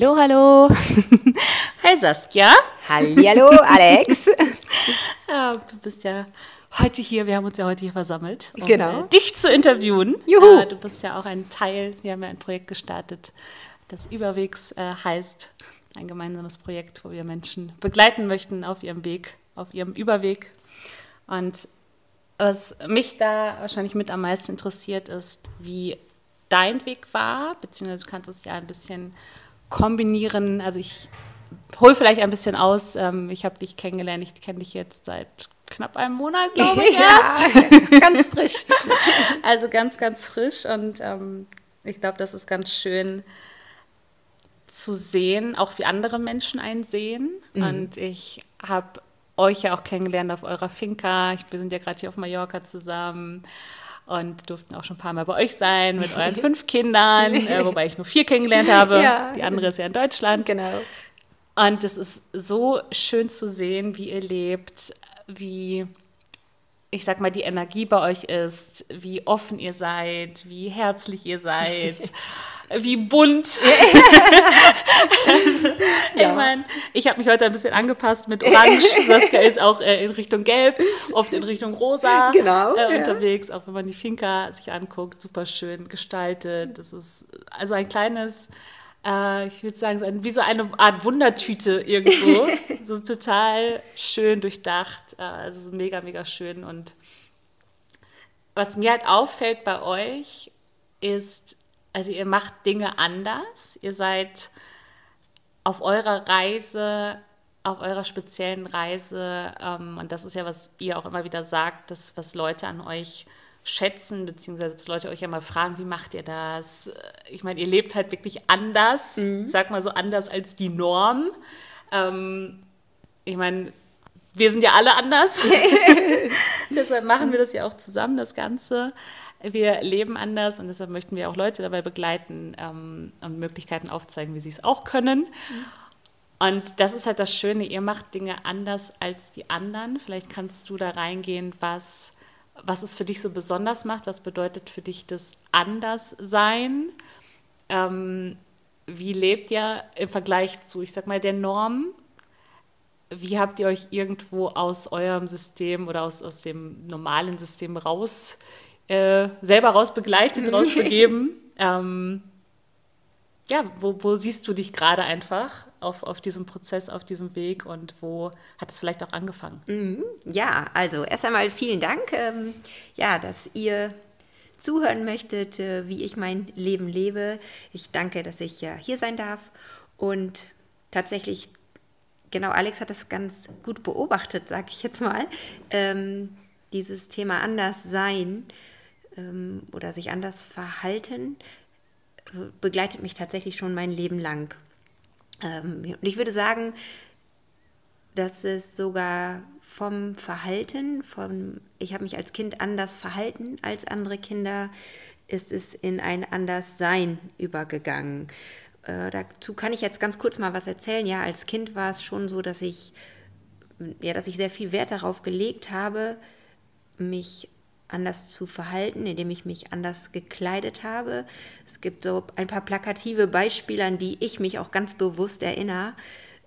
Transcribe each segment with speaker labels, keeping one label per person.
Speaker 1: Hallo, hallo. Hi Saskia.
Speaker 2: Hallihallo, Alex.
Speaker 1: ja, du bist ja heute hier, wir haben uns ja heute hier versammelt, um
Speaker 2: genau.
Speaker 1: Dich zu interviewen.
Speaker 2: Juhu.
Speaker 1: Du bist ja auch ein Teil, wir haben ja ein Projekt gestartet, das Überwegs äh, heißt. Ein gemeinsames Projekt, wo wir Menschen begleiten möchten auf ihrem Weg, auf ihrem Überweg. Und was mich da wahrscheinlich mit am meisten interessiert, ist, wie dein Weg war, beziehungsweise du kannst es ja ein bisschen kombinieren. Also ich hole vielleicht ein bisschen aus. Ähm, ich habe dich kennengelernt, ich kenne dich jetzt seit knapp einem Monat, glaube ich, erst.
Speaker 2: Ja, ganz frisch.
Speaker 1: also ganz, ganz frisch. Und ähm, ich glaube, das ist ganz schön zu sehen, auch wie andere Menschen einen sehen. Mhm. Und ich habe euch ja auch kennengelernt auf eurer Finca. wir sind ja gerade hier auf Mallorca zusammen und durften auch schon ein paar Mal bei euch sein mit euren fünf Kindern, äh, wobei ich nur vier kennengelernt habe. Ja. Die andere ist ja in Deutschland.
Speaker 2: Genau.
Speaker 1: Und es ist so schön zu sehen, wie ihr lebt, wie ich sag mal, die Energie bei euch ist, wie offen ihr seid, wie herzlich ihr seid. wie bunt. ja. Ich meine, ich habe mich heute ein bisschen angepasst mit Orange. Saskia ist auch äh, in Richtung Gelb, oft in Richtung Rosa
Speaker 2: genau,
Speaker 1: äh, ja. unterwegs. Auch wenn man die Finca sich anguckt, super schön gestaltet. Das ist also ein kleines, äh, ich würde sagen, wie so eine Art Wundertüte irgendwo. so total schön durchdacht. Äh, also mega, mega schön. Und was mir halt auffällt bei euch, ist, also ihr macht Dinge anders. Ihr seid auf eurer Reise, auf eurer speziellen Reise, ähm, und das ist ja, was ihr auch immer wieder sagt, das, was Leute an euch schätzen, beziehungsweise was Leute euch ja mal fragen, wie macht ihr das? Ich meine, ihr lebt halt wirklich anders, mhm. sag mal so anders als die Norm. Ähm, ich meine, wir sind ja alle anders. Deshalb machen wir das ja auch zusammen, das Ganze wir leben anders und deshalb möchten wir auch Leute dabei begleiten ähm, und Möglichkeiten aufzeigen, wie sie es auch können. Mhm. Und das ist halt das Schöne, ihr macht Dinge anders als die anderen. Vielleicht kannst du da reingehen, was, was es für dich so besonders macht. Was bedeutet für dich das Anderssein? Ähm, wie lebt ihr im Vergleich zu, ich sag mal, der Norm? Wie habt ihr euch irgendwo aus eurem System oder aus, aus dem normalen System raus äh, selber raus begleitet, rausbegeben. ähm, ja, wo, wo, siehst du dich gerade einfach auf, auf diesem Prozess, auf diesem Weg und wo hat es vielleicht auch angefangen?
Speaker 2: Mhm. Ja, also erst einmal vielen Dank, ähm, ja, dass ihr zuhören möchtet, äh, wie ich mein Leben lebe. Ich danke, dass ich ja hier sein darf und tatsächlich, genau, Alex hat das ganz gut beobachtet, sag ich jetzt mal, ähm, dieses Thema Anderssein ähm, oder sich anders verhalten, begleitet mich tatsächlich schon mein Leben lang. Ähm, und ich würde sagen, dass es sogar vom Verhalten, vom, ich habe mich als Kind anders verhalten als andere Kinder, ist es in ein Anderssein übergegangen. Äh, dazu kann ich jetzt ganz kurz mal was erzählen. Ja, als Kind war es schon so, dass ich, ja, dass ich sehr viel Wert darauf gelegt habe, mich anders zu verhalten, indem ich mich anders gekleidet habe. Es gibt so ein paar plakative Beispiele, an die ich mich auch ganz bewusst erinnere.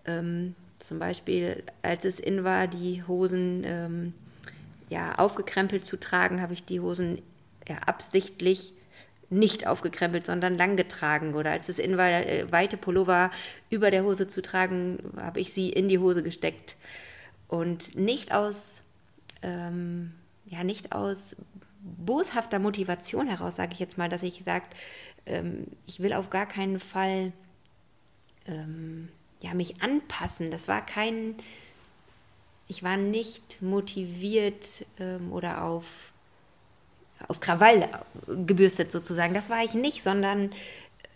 Speaker 2: Ähm, zum Beispiel, als es in war, die Hosen ähm, ja, aufgekrempelt zu tragen, habe ich die Hosen ja, absichtlich nicht aufgekrempelt, sondern lang getragen. Oder als es in war, äh, weite Pullover über der Hose zu tragen, habe ich sie in die Hose gesteckt. Und nicht aus ähm, ja nicht aus boshafter Motivation heraus, sage ich jetzt mal, dass ich sage, ähm, ich will auf gar keinen Fall ähm, ja, mich anpassen. Das war kein, ich war nicht motiviert ähm, oder auf, auf Krawall gebürstet sozusagen. Das war ich nicht, sondern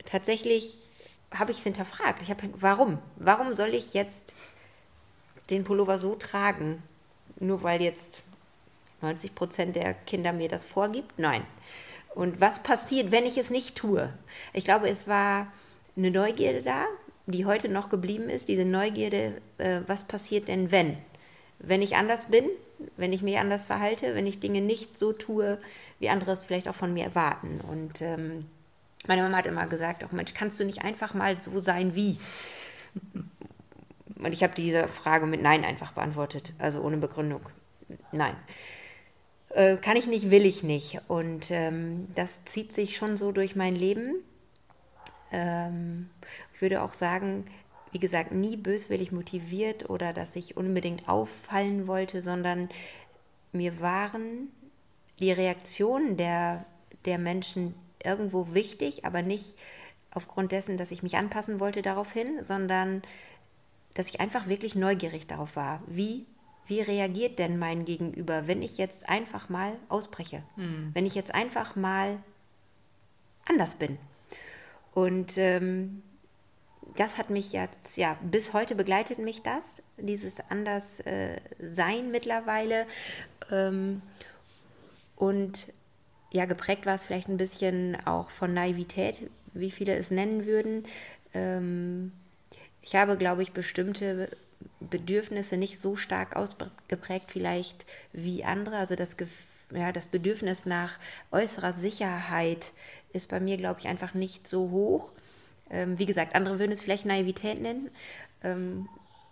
Speaker 2: tatsächlich habe ich es hinterfragt. Ich habe, warum? Warum soll ich jetzt den Pullover so tragen? Nur weil jetzt 90 Prozent der Kinder mir das vorgibt? Nein. Und was passiert, wenn ich es nicht tue? Ich glaube, es war eine Neugierde da, die heute noch geblieben ist. Diese Neugierde, äh, was passiert denn, wenn? Wenn ich anders bin, wenn ich mich anders verhalte, wenn ich Dinge nicht so tue, wie andere es vielleicht auch von mir erwarten. Und ähm, meine Mama hat immer gesagt, auch Mensch, kannst du nicht einfach mal so sein wie? Und ich habe diese Frage mit Nein einfach beantwortet, also ohne Begründung. Nein. Äh, kann ich nicht, will ich nicht. Und ähm, das zieht sich schon so durch mein Leben. Ähm, ich würde auch sagen, wie gesagt, nie böswillig motiviert oder dass ich unbedingt auffallen wollte, sondern mir waren die Reaktionen der, der Menschen irgendwo wichtig, aber nicht aufgrund dessen, dass ich mich anpassen wollte daraufhin, sondern dass ich einfach wirklich neugierig darauf war, wie, wie reagiert denn mein Gegenüber, wenn ich jetzt einfach mal ausbreche, mhm. wenn ich jetzt einfach mal anders bin. Und ähm, das hat mich jetzt, ja, bis heute begleitet mich das, dieses Anderssein äh, mittlerweile. Ähm, und ja, geprägt war es vielleicht ein bisschen auch von Naivität, wie viele es nennen würden. Ähm, ich habe, glaube ich, bestimmte Bedürfnisse nicht so stark ausgeprägt vielleicht wie andere. Also das, ja, das Bedürfnis nach äußerer Sicherheit ist bei mir, glaube ich, einfach nicht so hoch. Ähm, wie gesagt, andere würden es vielleicht Naivität nennen, ähm,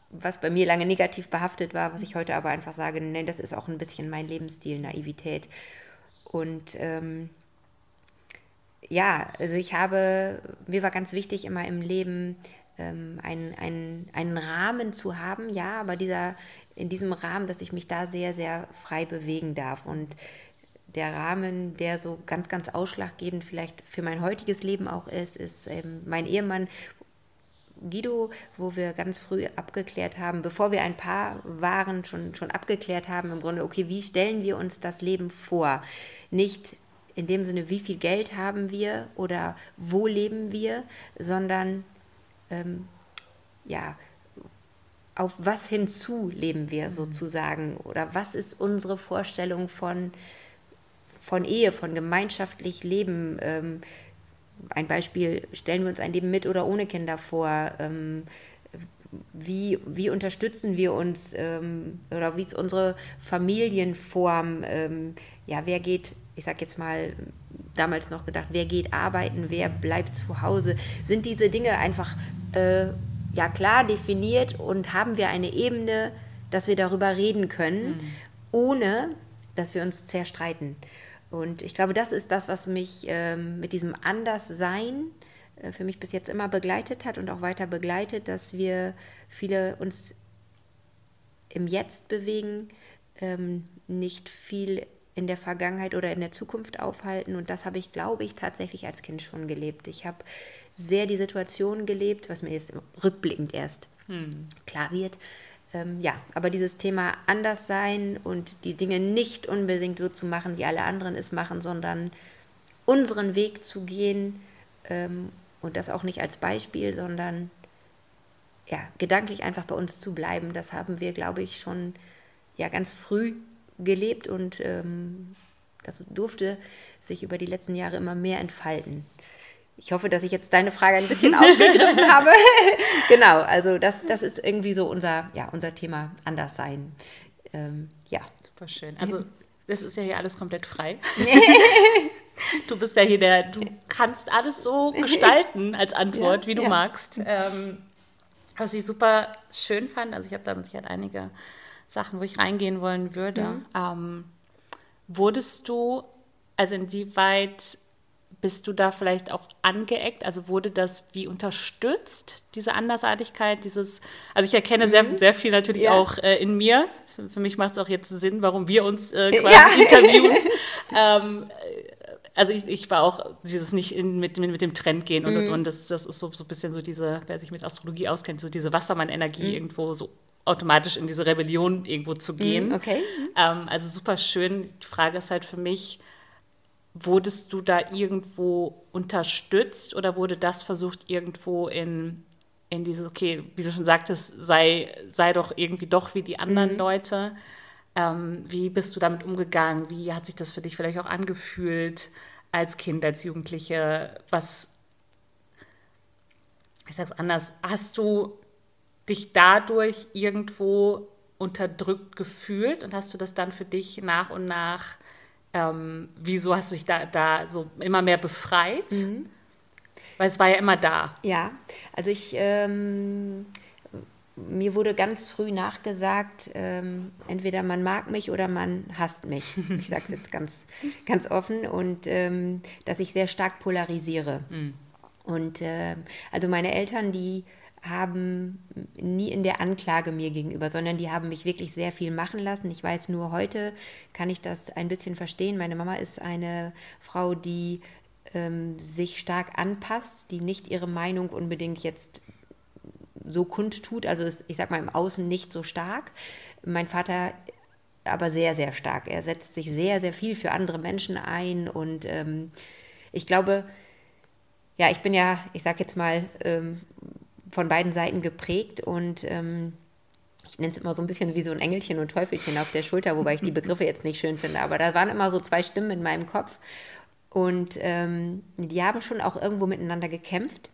Speaker 2: was bei mir lange negativ behaftet war, was ich heute aber einfach sage, nein, das ist auch ein bisschen mein Lebensstil, Naivität. Und ähm, ja, also ich habe, mir war ganz wichtig immer im Leben ähm, einen, einen, einen Rahmen zu haben, ja, aber dieser, in diesem Rahmen, dass ich mich da sehr, sehr frei bewegen darf. Und der Rahmen, der so ganz, ganz ausschlaggebend vielleicht für mein heutiges Leben auch ist, ist ähm, mein Ehemann Guido, wo wir ganz früh abgeklärt haben, bevor wir ein Paar waren, schon, schon abgeklärt haben, im Grunde, okay, wie stellen wir uns das Leben vor? Nicht in dem Sinne, wie viel Geld haben wir oder wo leben wir, sondern ähm, ja, auf was hinzu leben wir mhm. sozusagen oder was ist unsere Vorstellung von von Ehe, von gemeinschaftlich Leben. Ähm, ein Beispiel, stellen wir uns ein Leben mit oder ohne Kinder vor? Ähm, wie, wie unterstützen wir uns ähm, oder wie ist unsere Familienform? Ähm, ja, wer geht, ich sag jetzt mal, damals noch gedacht, wer geht arbeiten, wer bleibt zu Hause? Sind diese Dinge einfach äh, ja klar definiert und haben wir eine Ebene, dass wir darüber reden können, mhm. ohne dass wir uns zerstreiten? Und ich glaube, das ist das, was mich ähm, mit diesem Anderssein äh, für mich bis jetzt immer begleitet hat und auch weiter begleitet, dass wir viele uns im Jetzt bewegen, ähm, nicht viel in der Vergangenheit oder in der Zukunft aufhalten. Und das habe ich, glaube ich, tatsächlich als Kind schon gelebt. Ich habe sehr die Situation gelebt, was mir jetzt rückblickend erst hm. klar wird, ähm, ja, aber dieses Thema anders sein und die Dinge nicht unbedingt so zu machen, wie alle anderen es machen, sondern unseren Weg zu gehen ähm, und das auch nicht als Beispiel, sondern ja, gedanklich einfach bei uns zu bleiben, das haben wir, glaube ich, schon ja ganz früh gelebt und ähm, das durfte sich über die letzten Jahre immer mehr entfalten. Ich hoffe, dass ich jetzt deine Frage ein bisschen aufgegriffen habe. genau, also das, das ist irgendwie so unser, ja, unser Thema Anderssein. Ähm, ja.
Speaker 1: Super schön. Also das ist ja hier alles komplett frei. du bist ja hier der, du kannst alles so gestalten als Antwort, ja, wie du ja. magst. Ähm, was ich super schön fand, also ich habe da mit Sicherheit einige Sachen, wo ich reingehen wollen würde. Mhm. Ähm, wurdest du, also inwieweit bist du da vielleicht auch angeeckt? Also wurde das wie unterstützt, diese Andersartigkeit, dieses, also ich erkenne mhm. sehr, sehr viel natürlich ja. auch äh, in mir. Für mich macht es auch jetzt Sinn, warum wir uns äh, quasi ja. interviewen. ähm, also ich, ich war auch dieses nicht in, mit, mit, mit dem Trend gehen und, mhm. und, und das, das ist so, so ein bisschen so diese, wer sich mit Astrologie auskennt, so diese Wassermann-Energie mhm. irgendwo so automatisch in diese Rebellion irgendwo zu gehen. Mhm, okay. Ähm, also super schön. Die Frage ist halt für mich, Wurdest du da irgendwo unterstützt oder wurde das versucht, irgendwo in, in dieses, okay, wie du schon sagtest, sei, sei doch irgendwie doch wie die anderen mhm. Leute? Ähm, wie bist du damit umgegangen? Wie hat sich das für dich vielleicht auch angefühlt als Kind, als Jugendliche? Was, ich sag's anders, hast du dich dadurch irgendwo unterdrückt gefühlt und hast du das dann für dich nach und nach ähm, wieso hast du dich da, da so immer mehr befreit? Mhm. Weil es war ja immer da.
Speaker 2: Ja, also ich, ähm, mir wurde ganz früh nachgesagt, ähm, entweder man mag mich oder man hasst mich. Ich sage es jetzt ganz, ganz offen und ähm, dass ich sehr stark polarisiere. Mhm. Und äh, also meine Eltern, die haben nie in der Anklage mir gegenüber, sondern die haben mich wirklich sehr viel machen lassen. Ich weiß nur heute, kann ich das ein bisschen verstehen. Meine Mama ist eine Frau, die ähm, sich stark anpasst, die nicht ihre Meinung unbedingt jetzt so kundtut, also ist, ich sag mal im Außen nicht so stark. Mein Vater aber sehr, sehr stark. Er setzt sich sehr, sehr viel für andere Menschen ein und ähm, ich glaube, ja, ich bin ja, ich sag jetzt mal, ähm, von beiden Seiten geprägt und ähm, ich nenne es immer so ein bisschen wie so ein Engelchen und Teufelchen auf der Schulter, wobei ich die Begriffe jetzt nicht schön finde, aber da waren immer so zwei Stimmen in meinem Kopf und ähm, die haben schon auch irgendwo miteinander gekämpft,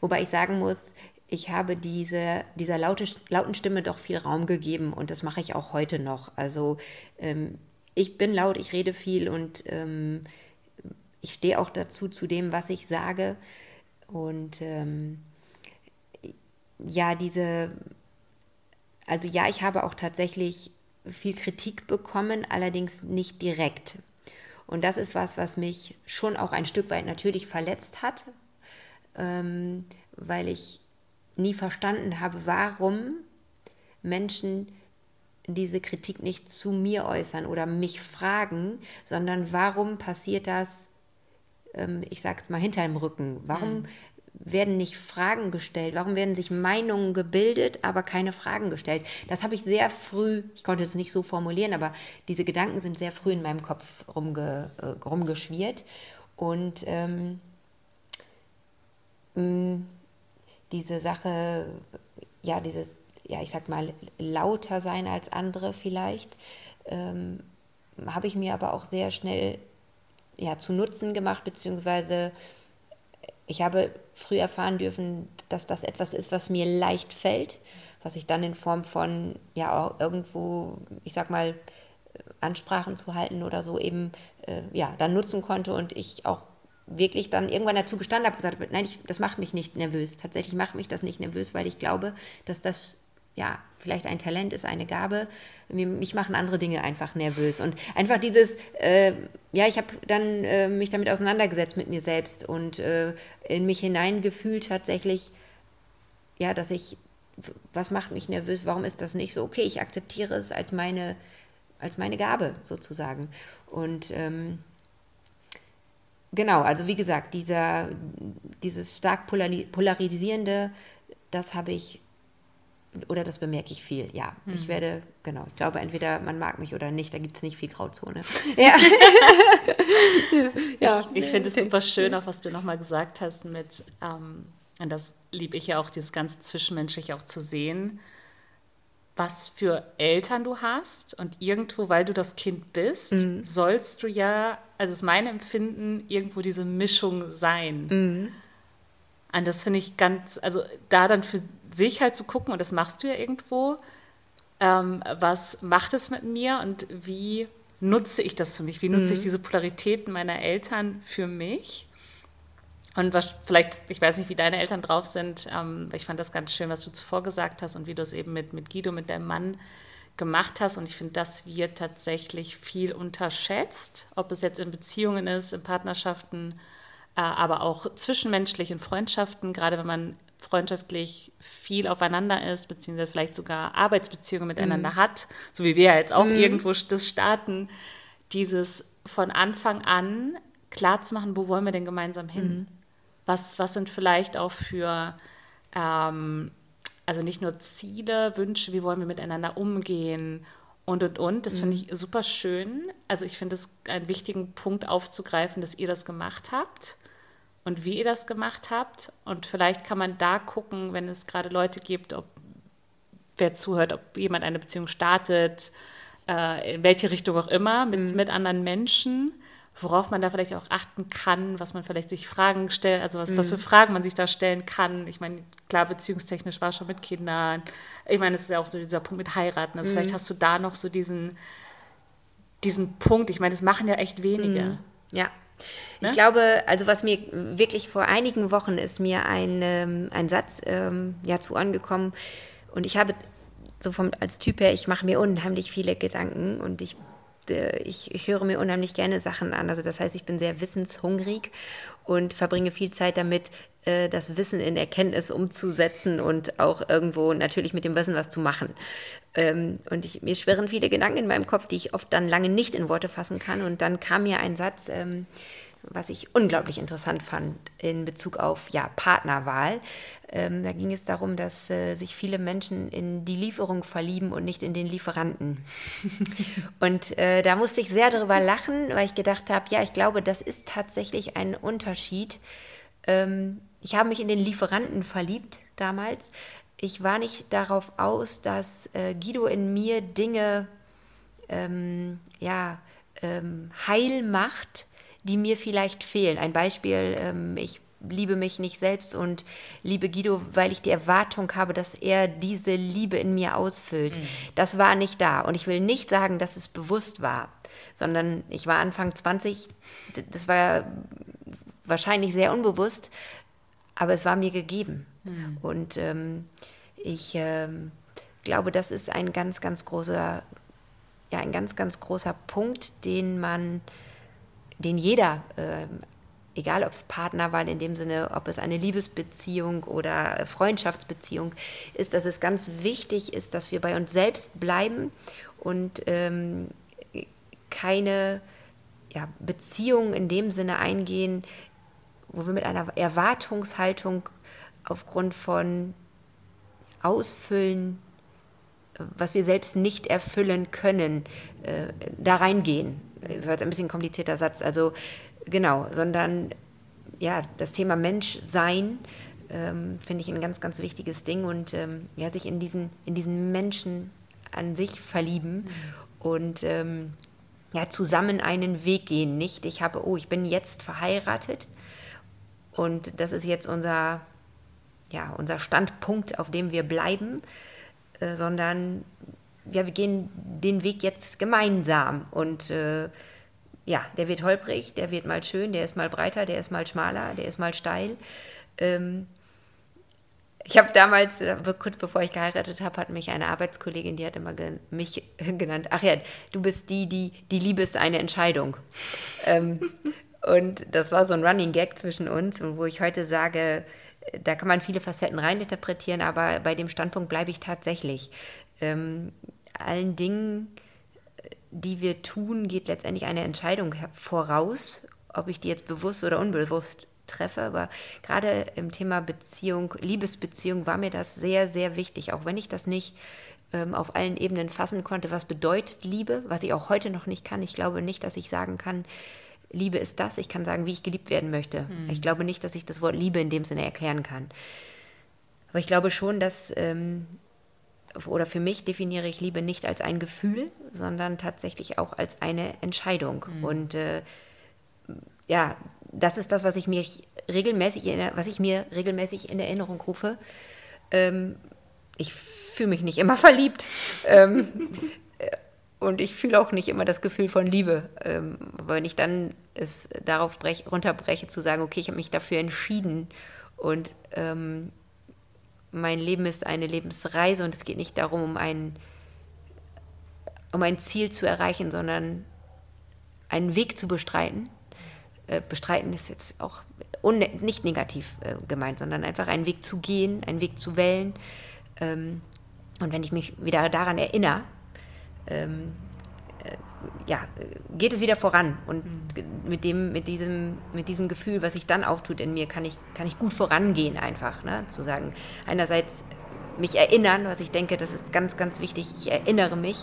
Speaker 2: wobei ich sagen muss, ich habe diese, dieser laute, lauten Stimme doch viel Raum gegeben und das mache ich auch heute noch. Also ähm, ich bin laut, ich rede viel und ähm, ich stehe auch dazu, zu dem, was ich sage. Und ähm, ja, diese, also ja, ich habe auch tatsächlich viel Kritik bekommen, allerdings nicht direkt. Und das ist was, was mich schon auch ein Stück weit natürlich verletzt hat, ähm, weil ich nie verstanden habe, warum Menschen diese Kritik nicht zu mir äußern oder mich fragen, sondern warum passiert das, ähm, ich sag's mal, hinter dem Rücken? Warum mhm werden nicht Fragen gestellt? Warum werden sich Meinungen gebildet, aber keine Fragen gestellt? Das habe ich sehr früh, ich konnte es nicht so formulieren, aber diese Gedanken sind sehr früh in meinem Kopf rumge, äh, rumgeschwirrt. Und ähm, mh, diese Sache, ja, dieses, ja, ich sag mal, lauter sein als andere vielleicht, ähm, habe ich mir aber auch sehr schnell ja, zu Nutzen gemacht, beziehungsweise ich habe früh erfahren dürfen, dass das etwas ist, was mir leicht fällt, was ich dann in Form von, ja, auch irgendwo, ich sag mal, Ansprachen zu halten oder so eben, äh, ja, dann nutzen konnte und ich auch wirklich dann irgendwann dazu gestanden habe, gesagt habe, nein, ich, das macht mich nicht nervös. Tatsächlich macht mich das nicht nervös, weil ich glaube, dass das ja, vielleicht ein Talent ist, eine Gabe. Mich machen andere Dinge einfach nervös. Und einfach dieses, äh, ja, ich habe dann äh, mich damit auseinandergesetzt mit mir selbst und äh, in mich hineingefühlt tatsächlich, ja, dass ich, was macht mich nervös, warum ist das nicht so? Okay, ich akzeptiere es als meine, als meine Gabe sozusagen. Und ähm, genau, also wie gesagt, dieser, dieses stark polarisierende, das habe ich oder das bemerke ich viel, ja. Hm. Ich werde, genau, ich glaube, entweder man mag mich oder nicht, da gibt es nicht viel Grauzone. Ja.
Speaker 1: ja. Ich, ich finde es super schön, auch was du nochmal gesagt hast mit, ähm, und das liebe ich ja auch, dieses ganze Zwischenmenschliche auch zu sehen, was für Eltern du hast und irgendwo, weil du das Kind bist, mhm. sollst du ja, also ist mein Empfinden, irgendwo diese Mischung sein. Mhm. Und das finde ich ganz, also da dann für sich halt zu gucken, und das machst du ja irgendwo, ähm, was macht es mit mir und wie nutze ich das für mich? Wie nutze mhm. ich diese Polaritäten meiner Eltern für mich? Und was vielleicht, ich weiß nicht, wie deine Eltern drauf sind, ähm, ich fand das ganz schön, was du zuvor gesagt hast und wie du es eben mit, mit Guido, mit deinem Mann gemacht hast. Und ich finde, das wird tatsächlich viel unterschätzt, ob es jetzt in Beziehungen ist, in Partnerschaften, äh, aber auch zwischenmenschlich in Freundschaften, gerade wenn man freundschaftlich viel aufeinander ist, beziehungsweise vielleicht sogar Arbeitsbeziehungen miteinander mhm. hat, so wie wir ja jetzt auch mhm. irgendwo das starten, dieses von Anfang an klar zu machen, wo wollen wir denn gemeinsam hin? Mhm. Was, was sind vielleicht auch für, ähm, also nicht nur Ziele, Wünsche, wie wollen wir miteinander umgehen und und und. Das finde mhm. ich super schön. Also ich finde es einen wichtigen Punkt aufzugreifen, dass ihr das gemacht habt und wie ihr das gemacht habt. Und vielleicht kann man da gucken, wenn es gerade Leute gibt, ob wer zuhört, ob jemand eine Beziehung startet, äh, in welche Richtung auch immer, mit, mhm. mit anderen Menschen, worauf man da vielleicht auch achten kann, was man vielleicht sich Fragen stellt, also was, mhm. was für Fragen man sich da stellen kann. Ich meine, klar, beziehungstechnisch war schon mit Kindern. Ich meine, es ist ja auch so dieser Punkt mit heiraten. Also mhm. vielleicht hast du da noch so diesen, diesen Punkt. Ich meine, das machen ja echt wenige.
Speaker 2: Mhm. Ja, Ne? Ich glaube, also was mir wirklich vor einigen Wochen ist mir ein, ähm, ein Satz ähm, ja, zu angekommen und ich habe so vom, als Typ her, ich mache mir unheimlich viele Gedanken und ich, äh, ich, ich höre mir unheimlich gerne Sachen an. Also das heißt, ich bin sehr wissenshungrig und verbringe viel Zeit damit, äh, das Wissen in Erkenntnis umzusetzen und auch irgendwo natürlich mit dem Wissen was zu machen. Ähm, und ich, mir schwirren viele Gedanken in meinem Kopf, die ich oft dann lange nicht in Worte fassen kann. Und dann kam mir ein Satz, ähm, was ich unglaublich interessant fand in Bezug auf ja, Partnerwahl. Ähm, da ging es darum, dass äh, sich viele Menschen in die Lieferung verlieben und nicht in den Lieferanten. und äh, da musste ich sehr darüber lachen, weil ich gedacht habe, ja, ich glaube, das ist tatsächlich ein Unterschied. Ähm, ich habe mich in den Lieferanten verliebt damals. Ich war nicht darauf aus, dass äh, Guido in mir Dinge ähm, ja, ähm, heil macht, die mir vielleicht fehlen. Ein Beispiel, ähm, ich liebe mich nicht selbst und liebe Guido, weil ich die Erwartung habe, dass er diese Liebe in mir ausfüllt. Mhm. Das war nicht da. Und ich will nicht sagen, dass es bewusst war, sondern ich war Anfang 20, das war wahrscheinlich sehr unbewusst, aber es war mir gegeben. Mhm. Und ähm, ich ähm, glaube, das ist ein ganz, ganz großer, ja, ein ganz, ganz großer Punkt, den man den jeder, äh, egal ob es Partnerwahl in dem Sinne, ob es eine Liebesbeziehung oder Freundschaftsbeziehung ist, dass es ganz wichtig ist, dass wir bei uns selbst bleiben und ähm, keine ja, Beziehung in dem Sinne eingehen, wo wir mit einer Erwartungshaltung aufgrund von Ausfüllen, was wir selbst nicht erfüllen können, äh, da reingehen das war jetzt ein bisschen komplizierter Satz, also genau, sondern ja, das Thema Menschsein ähm, finde ich ein ganz, ganz wichtiges Ding und ähm, ja, sich in diesen, in diesen Menschen an sich verlieben mhm. und ähm, ja, zusammen einen Weg gehen. Nicht, ich habe, oh, ich bin jetzt verheiratet und das ist jetzt unser, ja, unser Standpunkt, auf dem wir bleiben, äh, sondern ja, wir gehen den Weg jetzt gemeinsam und äh, ja, der wird holprig, der wird mal schön, der ist mal breiter, der ist mal schmaler, der ist mal steil. Ähm, ich habe damals, äh, kurz bevor ich geheiratet habe, hat mich eine Arbeitskollegin, die hat immer ge mich genannt, ach ja, du bist die, die, die Liebe ist eine Entscheidung. ähm, und das war so ein Running Gag zwischen uns, wo ich heute sage, da kann man viele Facetten reininterpretieren, aber bei dem Standpunkt bleibe ich tatsächlich. Ähm, allen Dingen, die wir tun, geht letztendlich eine Entscheidung voraus, ob ich die jetzt bewusst oder unbewusst treffe. Aber gerade im Thema Beziehung, Liebesbeziehung war mir das sehr, sehr wichtig, auch wenn ich das nicht ähm, auf allen Ebenen fassen konnte, was bedeutet Liebe, was ich auch heute noch nicht kann. Ich glaube nicht, dass ich sagen kann, Liebe ist das. Ich kann sagen, wie ich geliebt werden möchte. Mhm. Ich glaube nicht, dass ich das Wort Liebe in dem Sinne erklären kann. Aber ich glaube schon, dass ähm, oder für mich definiere ich Liebe nicht als ein Gefühl, sondern tatsächlich auch als eine Entscheidung. Mhm. Und äh, ja, das ist das, was ich mir regelmäßig, in, was ich mir regelmäßig in Erinnerung rufe. Ähm, ich fühle mich nicht immer verliebt. ähm, und ich fühle auch nicht immer das Gefühl von Liebe. Ähm, wenn ich dann es darauf brech, runterbreche, zu sagen, okay, ich habe mich dafür entschieden und ähm, mein Leben ist eine Lebensreise und es geht nicht darum, um ein, um ein Ziel zu erreichen, sondern einen Weg zu bestreiten. Äh, bestreiten ist jetzt auch nicht negativ äh, gemeint, sondern einfach einen Weg zu gehen, einen Weg zu wählen. Ähm, und wenn ich mich wieder daran erinnere, ähm, ja, geht es wieder voran. Und mhm. mit, dem, mit, diesem, mit diesem Gefühl, was sich dann auftut in mir, kann ich, kann ich gut vorangehen einfach. Ne? Zu sagen, einerseits mich erinnern, was ich denke, das ist ganz, ganz wichtig. Ich erinnere mich,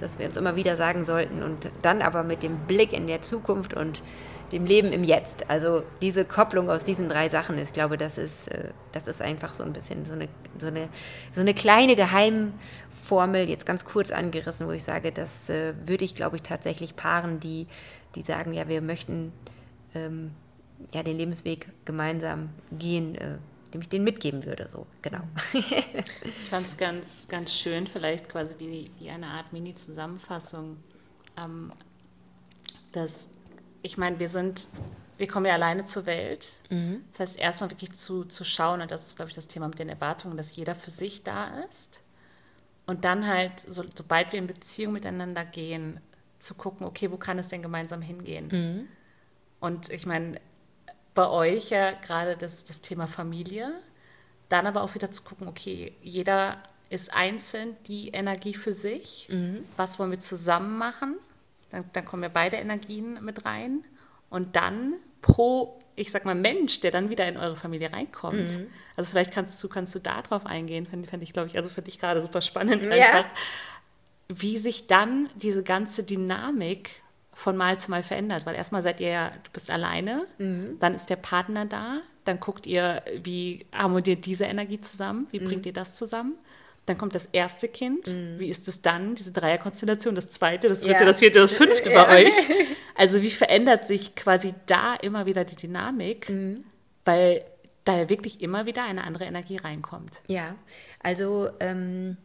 Speaker 2: dass wir uns immer wieder sagen sollten und dann aber mit dem Blick in der Zukunft und dem Leben im Jetzt. Also diese Kopplung aus diesen drei Sachen, ich glaube, das ist, äh, das ist einfach so ein bisschen so eine, so eine, so eine kleine Geheim- Formel jetzt ganz kurz angerissen, wo ich sage, das äh, würde ich, glaube ich, tatsächlich paaren, die, die sagen, ja, wir möchten ähm, ja, den Lebensweg gemeinsam gehen, äh, dem ich den mitgeben würde. So, genau.
Speaker 1: ich fand es ganz, ganz schön, vielleicht quasi wie, wie eine Art Mini-Zusammenfassung, ähm, dass ich meine, wir sind, wir kommen ja alleine zur Welt.
Speaker 2: Mhm.
Speaker 1: Das heißt, erstmal wirklich zu, zu schauen, und das ist, glaube ich, das Thema mit den Erwartungen, dass jeder für sich da ist. Und dann halt, so, sobald wir in Beziehung miteinander gehen, zu gucken, okay, wo kann es denn gemeinsam hingehen?
Speaker 2: Mhm.
Speaker 1: Und ich meine, bei euch ja gerade das, das Thema Familie, dann aber auch wieder zu gucken, okay, jeder ist einzeln die Energie für sich.
Speaker 2: Mhm.
Speaker 1: Was wollen wir zusammen machen? Dann, dann kommen ja beide Energien mit rein. Und dann pro, ich sag mal, Mensch, der dann wieder in eure Familie reinkommt.
Speaker 2: Mhm.
Speaker 1: Also vielleicht kannst du, kannst du da drauf eingehen, fände fänd ich, glaube ich, also für dich gerade super spannend
Speaker 2: Ja.
Speaker 1: einfach, wie sich dann diese ganze Dynamik von Mal zu Mal verändert. Weil erstmal seid ihr ja, du bist alleine,
Speaker 2: Mhm.
Speaker 1: dann ist der Partner da, dann guckt ihr, wie harmoniert diese Energie zusammen, wie
Speaker 2: Mhm.
Speaker 1: bringt ihr das zusammen? Dann kommt das erste Kind. Wie ist es dann, diese Dreierkonstellation, das zweite, das dritte,
Speaker 2: Ja.
Speaker 1: das vierte, das fünfte
Speaker 2: Ja.
Speaker 1: bei euch? Also wie verändert sich quasi da immer wieder die Dynamik,
Speaker 2: Mhm.
Speaker 1: weil da ja wirklich immer wieder eine andere Energie reinkommt.
Speaker 2: Ja, also ähm,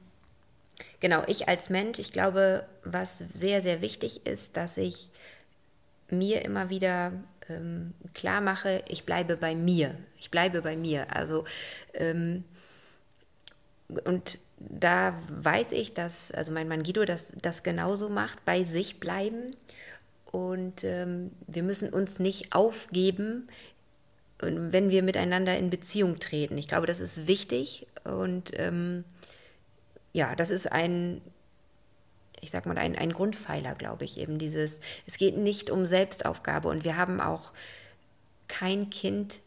Speaker 2: genau, ich als Mensch, ich glaube, was sehr, sehr wichtig ist, dass ich mir immer wieder ähm, klar mache, ich bleibe bei mir. Ich bleibe bei mir. Also ähm, und da weiß ich, dass, also mein Mann Guido das, das genauso macht, bei sich bleiben. Und ähm, wir müssen uns nicht aufgeben, wenn wir miteinander in Beziehung treten. Ich glaube, das ist wichtig und ähm, ja, das ist ein, ich sag mal, ein, ein Grundpfeiler, glaube ich, eben dieses, es geht nicht um Selbstaufgabe und wir haben auch kein Kind,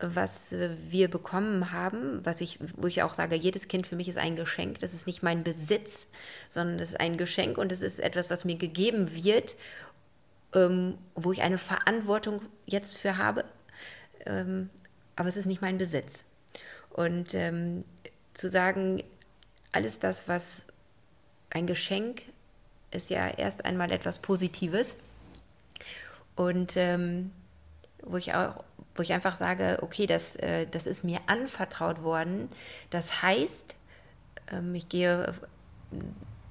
Speaker 2: was wir bekommen haben, was ich, wo ich auch sage, jedes Kind für mich ist ein Geschenk. Das ist nicht mein Besitz, sondern das ist ein Geschenk und es ist etwas, was mir gegeben wird, ähm, wo ich eine Verantwortung jetzt für habe. Ähm, aber es ist nicht mein Besitz. Und ähm, zu sagen, alles das, was ein Geschenk ist ja erst einmal etwas Positives. Und ähm, wo ich auch, wo ich einfach sage, okay, das, äh, das ist mir anvertraut worden. Das heißt, ähm, ich gehe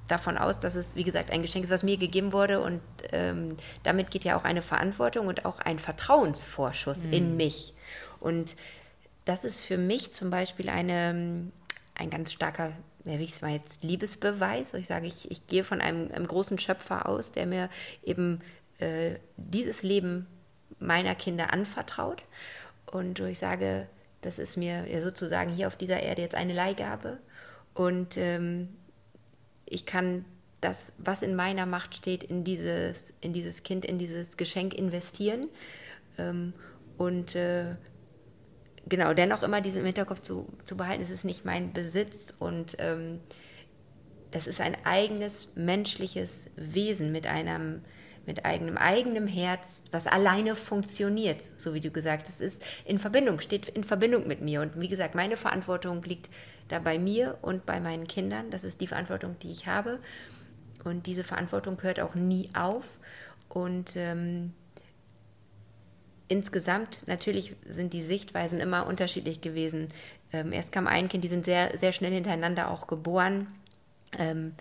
Speaker 2: davon aus, dass es, wie gesagt, ein Geschenk ist, was mir gegeben wurde und ähm, damit geht ja auch eine Verantwortung und auch ein Vertrauensvorschuss in mich. Und das ist für mich zum Beispiel eine, ein ganz starker, wie ich es mal jetzt, Liebesbeweis. Ich sage, ich, ich gehe von einem, einem großen Schöpfer aus, der mir eben äh, dieses Leben meiner Kinder anvertraut. Und wo ich sage, das ist mir ja sozusagen hier auf dieser Erde jetzt eine Leihgabe. Und ähm, ich kann das, was in meiner Macht steht, in dieses, in dieses Kind, in dieses Geschenk investieren. Ähm, und äh, genau, dennoch immer diesen im Hinterkopf zu, zu behalten, es ist nicht mein Besitz und ähm, das ist ein eigenes menschliches Wesen mit einem mit eigenem eigenem Herz, was alleine funktioniert, so wie du gesagt hast, ist in Verbindung, steht in Verbindung mit mir. Und wie gesagt, meine Verantwortung liegt da bei mir und bei meinen Kindern. Das ist die Verantwortung, die ich habe. Und diese Verantwortung hört auch nie auf. Und ähm, insgesamt, natürlich sind die Sichtweisen immer unterschiedlich gewesen. Ähm, erst kam ein Kind, die sind sehr, sehr schnell hintereinander auch geboren. Ähm,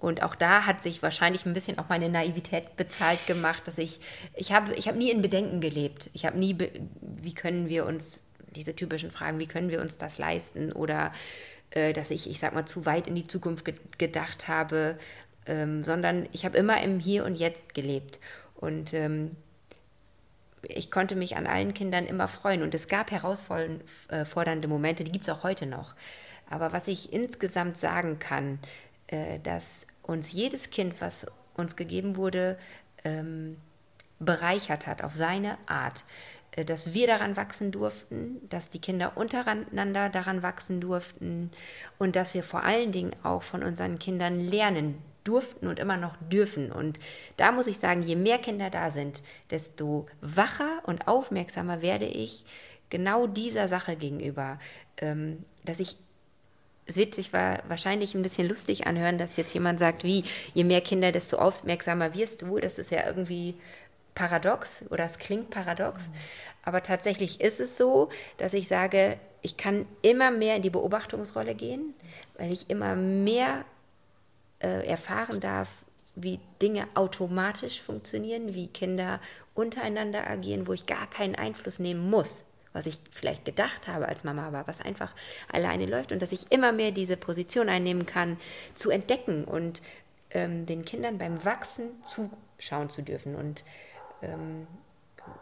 Speaker 2: und auch da hat sich wahrscheinlich ein bisschen auch meine Naivität bezahlt gemacht, dass ich, ich habe ich hab nie in Bedenken gelebt. Ich habe nie, wie können wir uns, diese typischen Fragen, wie können wir uns das leisten? Oder äh, dass ich, ich sag mal, zu weit in die Zukunft ge gedacht habe, ähm, sondern ich habe immer im Hier und Jetzt gelebt. Und ähm, ich konnte mich an allen Kindern immer freuen. Und es gab herausfordernde Momente, die gibt es auch heute noch. Aber was ich insgesamt sagen kann, äh, dass uns jedes Kind, was uns gegeben wurde, ähm, bereichert hat auf seine Art, äh, dass wir daran wachsen durften, dass die Kinder untereinander daran wachsen durften und dass wir vor allen Dingen auch von unseren Kindern lernen durften und immer noch dürfen. Und da muss ich sagen, je mehr Kinder da sind, desto wacher und aufmerksamer werde ich genau dieser Sache gegenüber, ähm, dass ich es wird sich wahrscheinlich ein bisschen lustig anhören, dass jetzt jemand sagt, wie, je mehr Kinder, desto aufmerksamer wirst du. Das ist ja irgendwie paradox oder es klingt paradox. Mhm. Aber tatsächlich ist es so, dass ich sage, ich kann immer mehr in die Beobachtungsrolle gehen, weil ich immer mehr äh, erfahren darf, wie Dinge automatisch funktionieren, wie Kinder untereinander agieren, wo ich gar keinen Einfluss nehmen muss, was ich vielleicht gedacht habe als Mama, aber was einfach alleine läuft und dass ich immer mehr diese Position einnehmen kann, zu entdecken und ähm, den Kindern beim Wachsen zuschauen zu dürfen. Und ähm,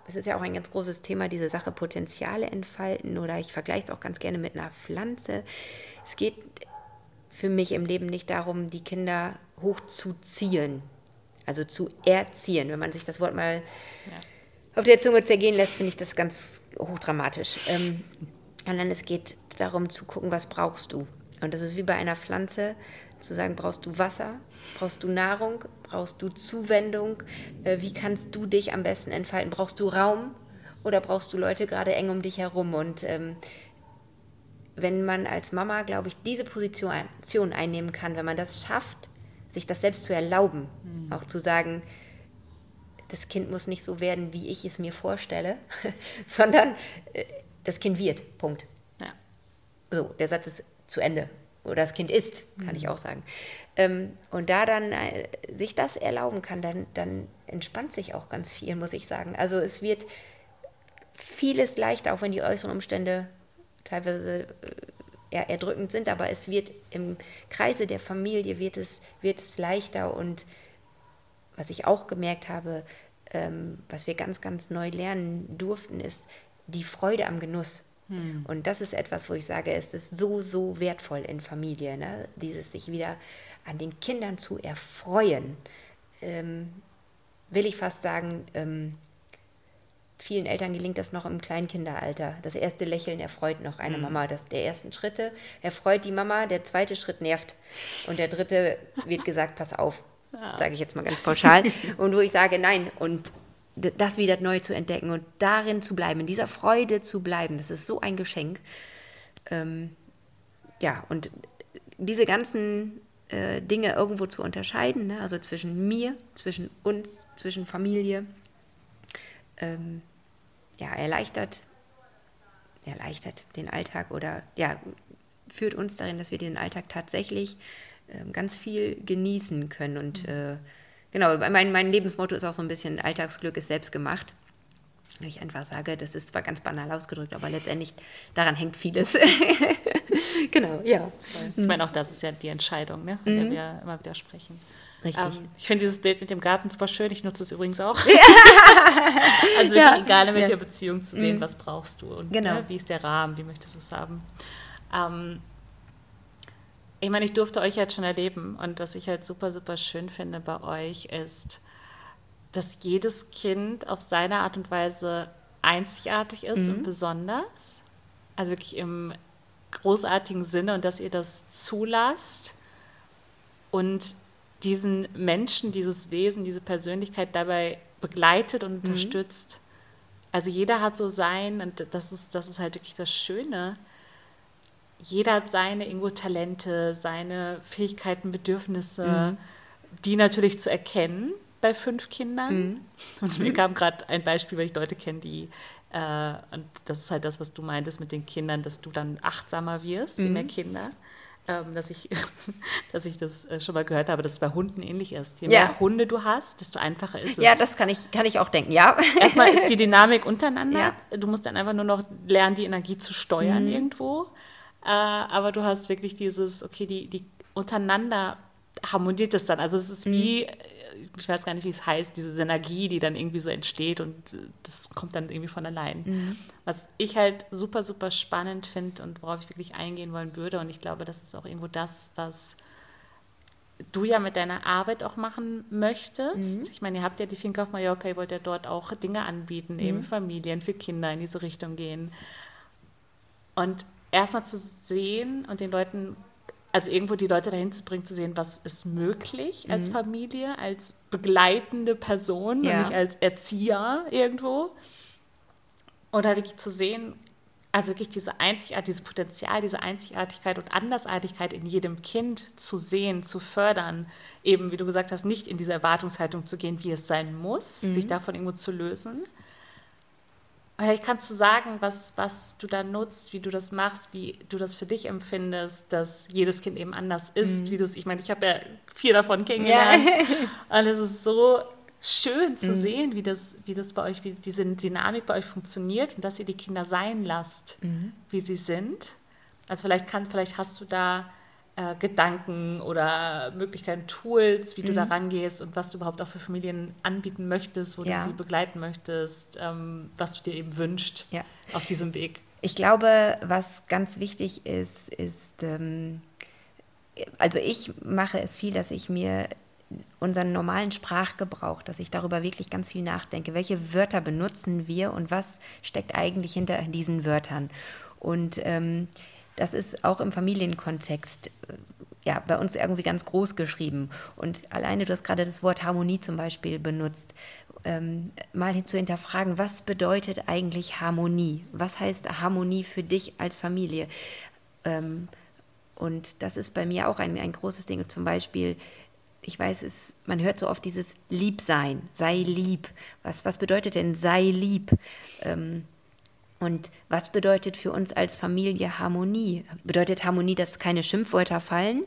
Speaker 2: es ist ja auch ein ganz großes Thema, diese Sache Potenziale entfalten oder ich vergleiche es auch ganz gerne mit einer Pflanze. Es geht für mich im Leben nicht darum, die Kinder hochzuziehen, also zu erziehen. Wenn man sich das Wort mal ja. Auf der Zunge zergehen lässt, finde ich das ganz hochdramatisch. Ähm, sondern es geht darum zu gucken, was brauchst du. Und das ist wie bei einer Pflanze, zu sagen, brauchst du Wasser, brauchst du Nahrung, brauchst du Zuwendung, äh, wie kannst du dich am besten entfalten, brauchst du Raum oder brauchst du Leute gerade eng um dich herum und ähm, wenn man als Mama, glaube ich, diese Position einnehmen kann, wenn man das schafft, sich das selbst zu erlauben, mhm. auch zu sagen, das Kind muss nicht so werden, wie ich es mir vorstelle, sondern äh, das Kind wird. Punkt. Ja. So, der Satz ist zu Ende. Oder das Kind ist, kann mhm. ich auch sagen. Ähm, und da dann äh, sich das erlauben kann, dann, dann entspannt sich auch ganz viel, muss ich sagen. Also es wird vieles leichter, auch wenn die äußeren Umstände teilweise äh, erdrückend sind, aber es wird im Kreise der Familie wird es, wird es leichter und was ich auch gemerkt habe, ähm, was wir ganz, ganz neu lernen durften, ist die Freude am Genuss. Hm. Und das ist etwas, wo ich sage, es ist so, so wertvoll in Familie, ne? dieses sich wieder an den Kindern zu erfreuen. Ähm, will ich fast sagen, ähm, vielen Eltern gelingt das noch im Kleinkinderalter. Das erste Lächeln erfreut noch eine mhm. Mama. Das der ersten Schritte erfreut die Mama, der zweite Schritt nervt und der dritte wird gesagt, pass auf, ja. sage ich jetzt mal ganz pauschal. und wo ich sage, nein und das wieder neu zu entdecken und darin zu bleiben, in dieser Freude zu bleiben, das ist so ein Geschenk. Ähm, ja, und diese ganzen äh, Dinge irgendwo zu unterscheiden, ne? also zwischen mir, zwischen uns, zwischen Familie, ähm, ja, erleichtert, erleichtert den Alltag oder ja, führt uns darin, dass wir den Alltag tatsächlich ganz viel genießen können. Und mhm. äh, genau, mein, mein Lebensmotto ist auch so ein bisschen, Alltagsglück ist selbst gemacht. Ich einfach sage, das ist zwar ganz banal ausgedrückt, aber letztendlich daran hängt vieles.
Speaker 1: genau, ja. Ich meine, auch das ist ja die Entscheidung, ne, von der mhm. wir immer wieder sprechen. Richtig. Ähm, ich finde dieses Bild mit dem Garten super schön. Ich nutze es übrigens auch. Ja. also ja. egal in welcher ja. Beziehung zu sehen, mhm. was brauchst du und genau. ne, wie ist der Rahmen, wie möchtest du es haben. Ähm, ich meine, ich durfte euch jetzt schon erleben und was ich halt super, super schön finde bei euch ist, dass jedes Kind auf seine Art und Weise einzigartig ist mhm. und besonders. Also wirklich im großartigen Sinne und dass ihr das zulasst und diesen Menschen, dieses Wesen, diese Persönlichkeit dabei begleitet und mhm. unterstützt. Also jeder hat so sein, und das ist, das ist halt wirklich das Schöne. Jeder hat seine irgendwo Talente, seine Fähigkeiten, Bedürfnisse, mhm. die natürlich zu erkennen bei fünf Kindern. Mhm. Und mir kam gerade ein Beispiel, weil ich Leute kenne, die, äh, und das ist halt das, was du meintest mit den Kindern, dass du dann achtsamer wirst, je mehr mhm. Kinder ähm, dass, ich, dass ich das äh, schon mal gehört habe, dass es bei Hunden ähnlich ist. Je ja. mehr Hunde du hast, desto einfacher ist es.
Speaker 2: Ja, das kann ich, kann ich auch denken, ja.
Speaker 1: Erstmal ist die Dynamik untereinander. Ja. Du musst dann einfach nur noch lernen, die Energie zu steuern mhm. irgendwo. Äh, aber du hast wirklich dieses, okay, die, die untereinander harmoniert es dann. Also es ist wie, mhm ich weiß gar nicht, wie es heißt, diese Synergie, die dann irgendwie so entsteht und das kommt dann irgendwie von allein. Mhm. Was ich halt super, super spannend finde und worauf ich wirklich eingehen wollen würde und ich glaube, das ist auch irgendwo das, was du ja mit deiner Arbeit auch machen möchtest. Mhm. Ich meine, ihr habt ja die Finca auf Mallorca, ihr wollt ja dort auch Dinge anbieten, mhm. eben Familien, für Kinder in diese Richtung gehen. Und erstmal zu sehen und den Leuten also irgendwo die Leute dahin zu bringen, zu sehen, was ist möglich als mhm. Familie, als begleitende Person ja. und nicht als Erzieher irgendwo. Oder wirklich zu sehen, also wirklich diese Einzigartigkeit, dieses Potenzial, diese Einzigartigkeit und Andersartigkeit in jedem Kind zu sehen, zu fördern, eben, wie du gesagt hast, nicht in diese Erwartungshaltung zu gehen, wie es sein muss, mhm. sich davon irgendwo zu lösen. Vielleicht kannst du sagen, was, was du da nutzt, wie du das machst, wie du das für dich empfindest, dass jedes Kind eben anders ist, mhm. wie du es, ich meine, ich habe ja vier davon kennengelernt ja. und es ist so schön zu mhm. sehen, wie das, wie das bei euch, wie diese Dynamik bei euch funktioniert und dass ihr die Kinder sein lasst, mhm. wie sie sind. Also vielleicht kann, vielleicht hast du da äh, Gedanken oder Möglichkeiten, Tools, wie du mhm. da rangehst und was du überhaupt auch für Familien anbieten möchtest, wo ja. du sie begleiten möchtest, ähm, was du dir eben wünschst ja. auf diesem Weg.
Speaker 2: Ich glaube, was ganz wichtig ist, ist, ähm, also ich mache es viel, dass ich mir unseren normalen Sprachgebrauch, dass ich darüber wirklich ganz viel nachdenke. Welche Wörter benutzen wir und was steckt eigentlich hinter diesen Wörtern? Und ähm, das ist auch im Familienkontext äh, ja, bei uns irgendwie ganz groß geschrieben. Und alleine, du hast gerade das Wort Harmonie zum Beispiel benutzt, ähm, mal zu hinterfragen, was bedeutet eigentlich Harmonie? Was heißt Harmonie für dich als Familie? Ähm, und das ist bei mir auch ein, ein großes Ding. Zum Beispiel, ich weiß, es, man hört so oft dieses Liebsein, sei lieb. Was, was bedeutet denn sei lieb? Ähm, und was bedeutet für uns als Familie Harmonie? Bedeutet Harmonie, dass keine Schimpfwörter fallen?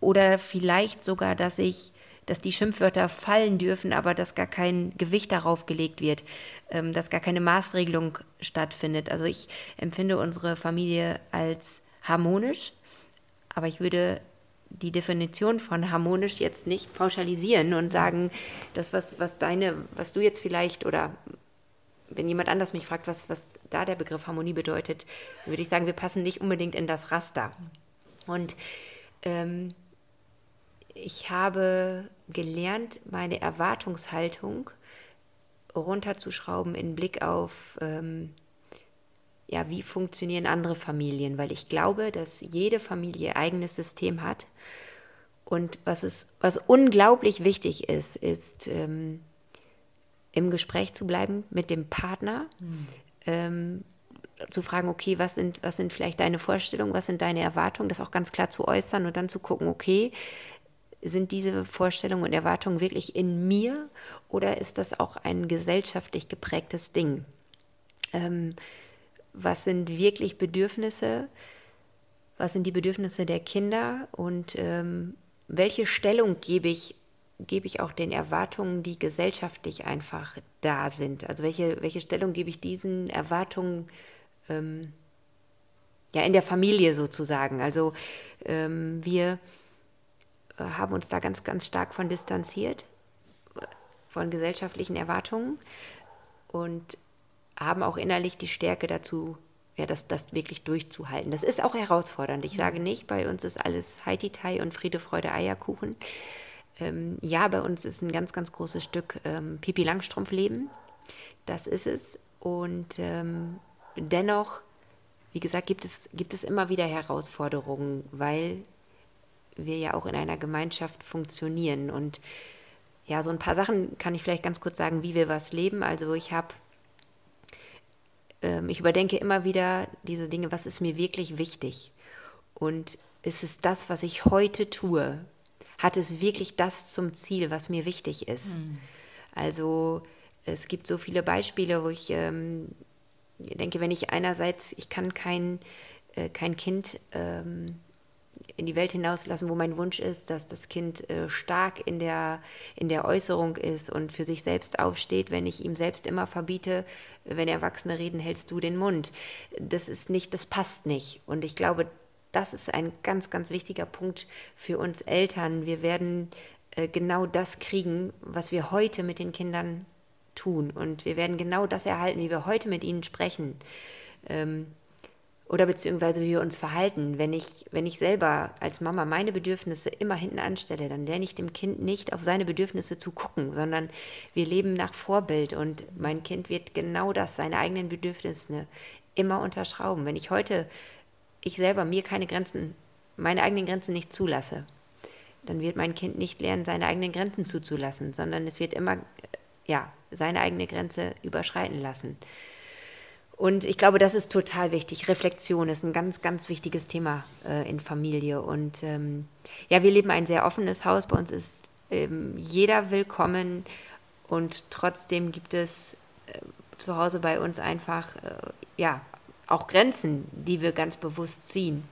Speaker 2: Oder vielleicht sogar, dass ich, dass die Schimpfwörter fallen dürfen, aber dass gar kein Gewicht darauf gelegt wird, ähm, dass gar keine Maßregelung stattfindet. Also ich empfinde unsere Familie als harmonisch, aber ich würde die Definition von harmonisch jetzt nicht pauschalisieren und sagen, das, was, was deine, was du jetzt vielleicht oder wenn jemand anders mich fragt, was, was da der Begriff Harmonie bedeutet, würde ich sagen, wir passen nicht unbedingt in das Raster. Und ähm, ich habe gelernt, meine Erwartungshaltung runterzuschrauben in Blick auf, ähm, ja, wie funktionieren andere Familien, weil ich glaube, dass jede Familie eigenes System hat. Und was, ist, was unglaublich wichtig ist, ist, ähm, im Gespräch zu bleiben mit dem Partner, mhm. ähm, zu fragen, okay, was sind, was sind vielleicht deine Vorstellungen, was sind deine Erwartungen, das auch ganz klar zu äußern und dann zu gucken, okay, sind diese Vorstellungen und Erwartungen wirklich in mir oder ist das auch ein gesellschaftlich geprägtes Ding? Ähm, was sind wirklich Bedürfnisse? Was sind die Bedürfnisse der Kinder und ähm, welche Stellung gebe ich gebe ich auch den Erwartungen, die gesellschaftlich einfach da sind? Also welche, welche Stellung gebe ich diesen Erwartungen ähm, ja in der Familie sozusagen? Also ähm, wir äh, haben uns da ganz, ganz stark von distanziert, von gesellschaftlichen Erwartungen und haben auch innerlich die Stärke dazu, ja, das, das wirklich durchzuhalten. Das ist auch herausfordernd. Ich sage nicht, bei uns ist alles Haiti-Tai und Friede, Freude, Eierkuchen ähm, ja, bei uns ist ein ganz, ganz großes Stück ähm, Pipi Langstrumpf-Leben. Das ist es. Und ähm, dennoch, wie gesagt, gibt es, gibt es immer wieder Herausforderungen, weil wir ja auch in einer Gemeinschaft funktionieren. Und ja, so ein paar Sachen kann ich vielleicht ganz kurz sagen, wie wir was leben. Also ich habe, ähm, ich überdenke immer wieder diese Dinge, was ist mir wirklich wichtig? Und ist es das, was ich heute tue, hat es wirklich das zum Ziel, was mir wichtig ist. Mhm. Also es gibt so viele Beispiele, wo ich ähm, denke, wenn ich einerseits, ich kann kein, äh, kein Kind ähm, in die Welt hinauslassen, wo mein Wunsch ist, dass das Kind äh, stark in der, in der Äußerung ist und für sich selbst aufsteht, wenn ich ihm selbst immer verbiete, wenn Erwachsene reden, hältst du den Mund. Das ist nicht, das passt nicht. Und ich glaube, das ist ein ganz, ganz wichtiger Punkt für uns Eltern. Wir werden äh, genau das kriegen, was wir heute mit den Kindern tun. Und wir werden genau das erhalten, wie wir heute mit ihnen sprechen. Ähm, oder beziehungsweise wie wir uns verhalten. Wenn ich, wenn ich selber als Mama meine Bedürfnisse immer hinten anstelle, dann lerne ich dem Kind nicht auf seine Bedürfnisse zu gucken, sondern wir leben nach Vorbild und mein Kind wird genau das, seine eigenen Bedürfnisse immer unterschrauben. Wenn ich heute ich selber mir keine Grenzen, meine eigenen Grenzen nicht zulasse, dann wird mein Kind nicht lernen, seine eigenen Grenzen zuzulassen, sondern es wird immer ja, seine eigene Grenze überschreiten lassen. Und ich glaube, das ist total wichtig. Reflexion ist ein ganz, ganz wichtiges Thema äh, in Familie. Und ähm, ja, wir leben ein sehr offenes Haus. Bei uns ist ähm, jeder willkommen und trotzdem gibt es äh, zu Hause bei uns einfach, äh, ja, auch Grenzen, die wir ganz bewusst ziehen.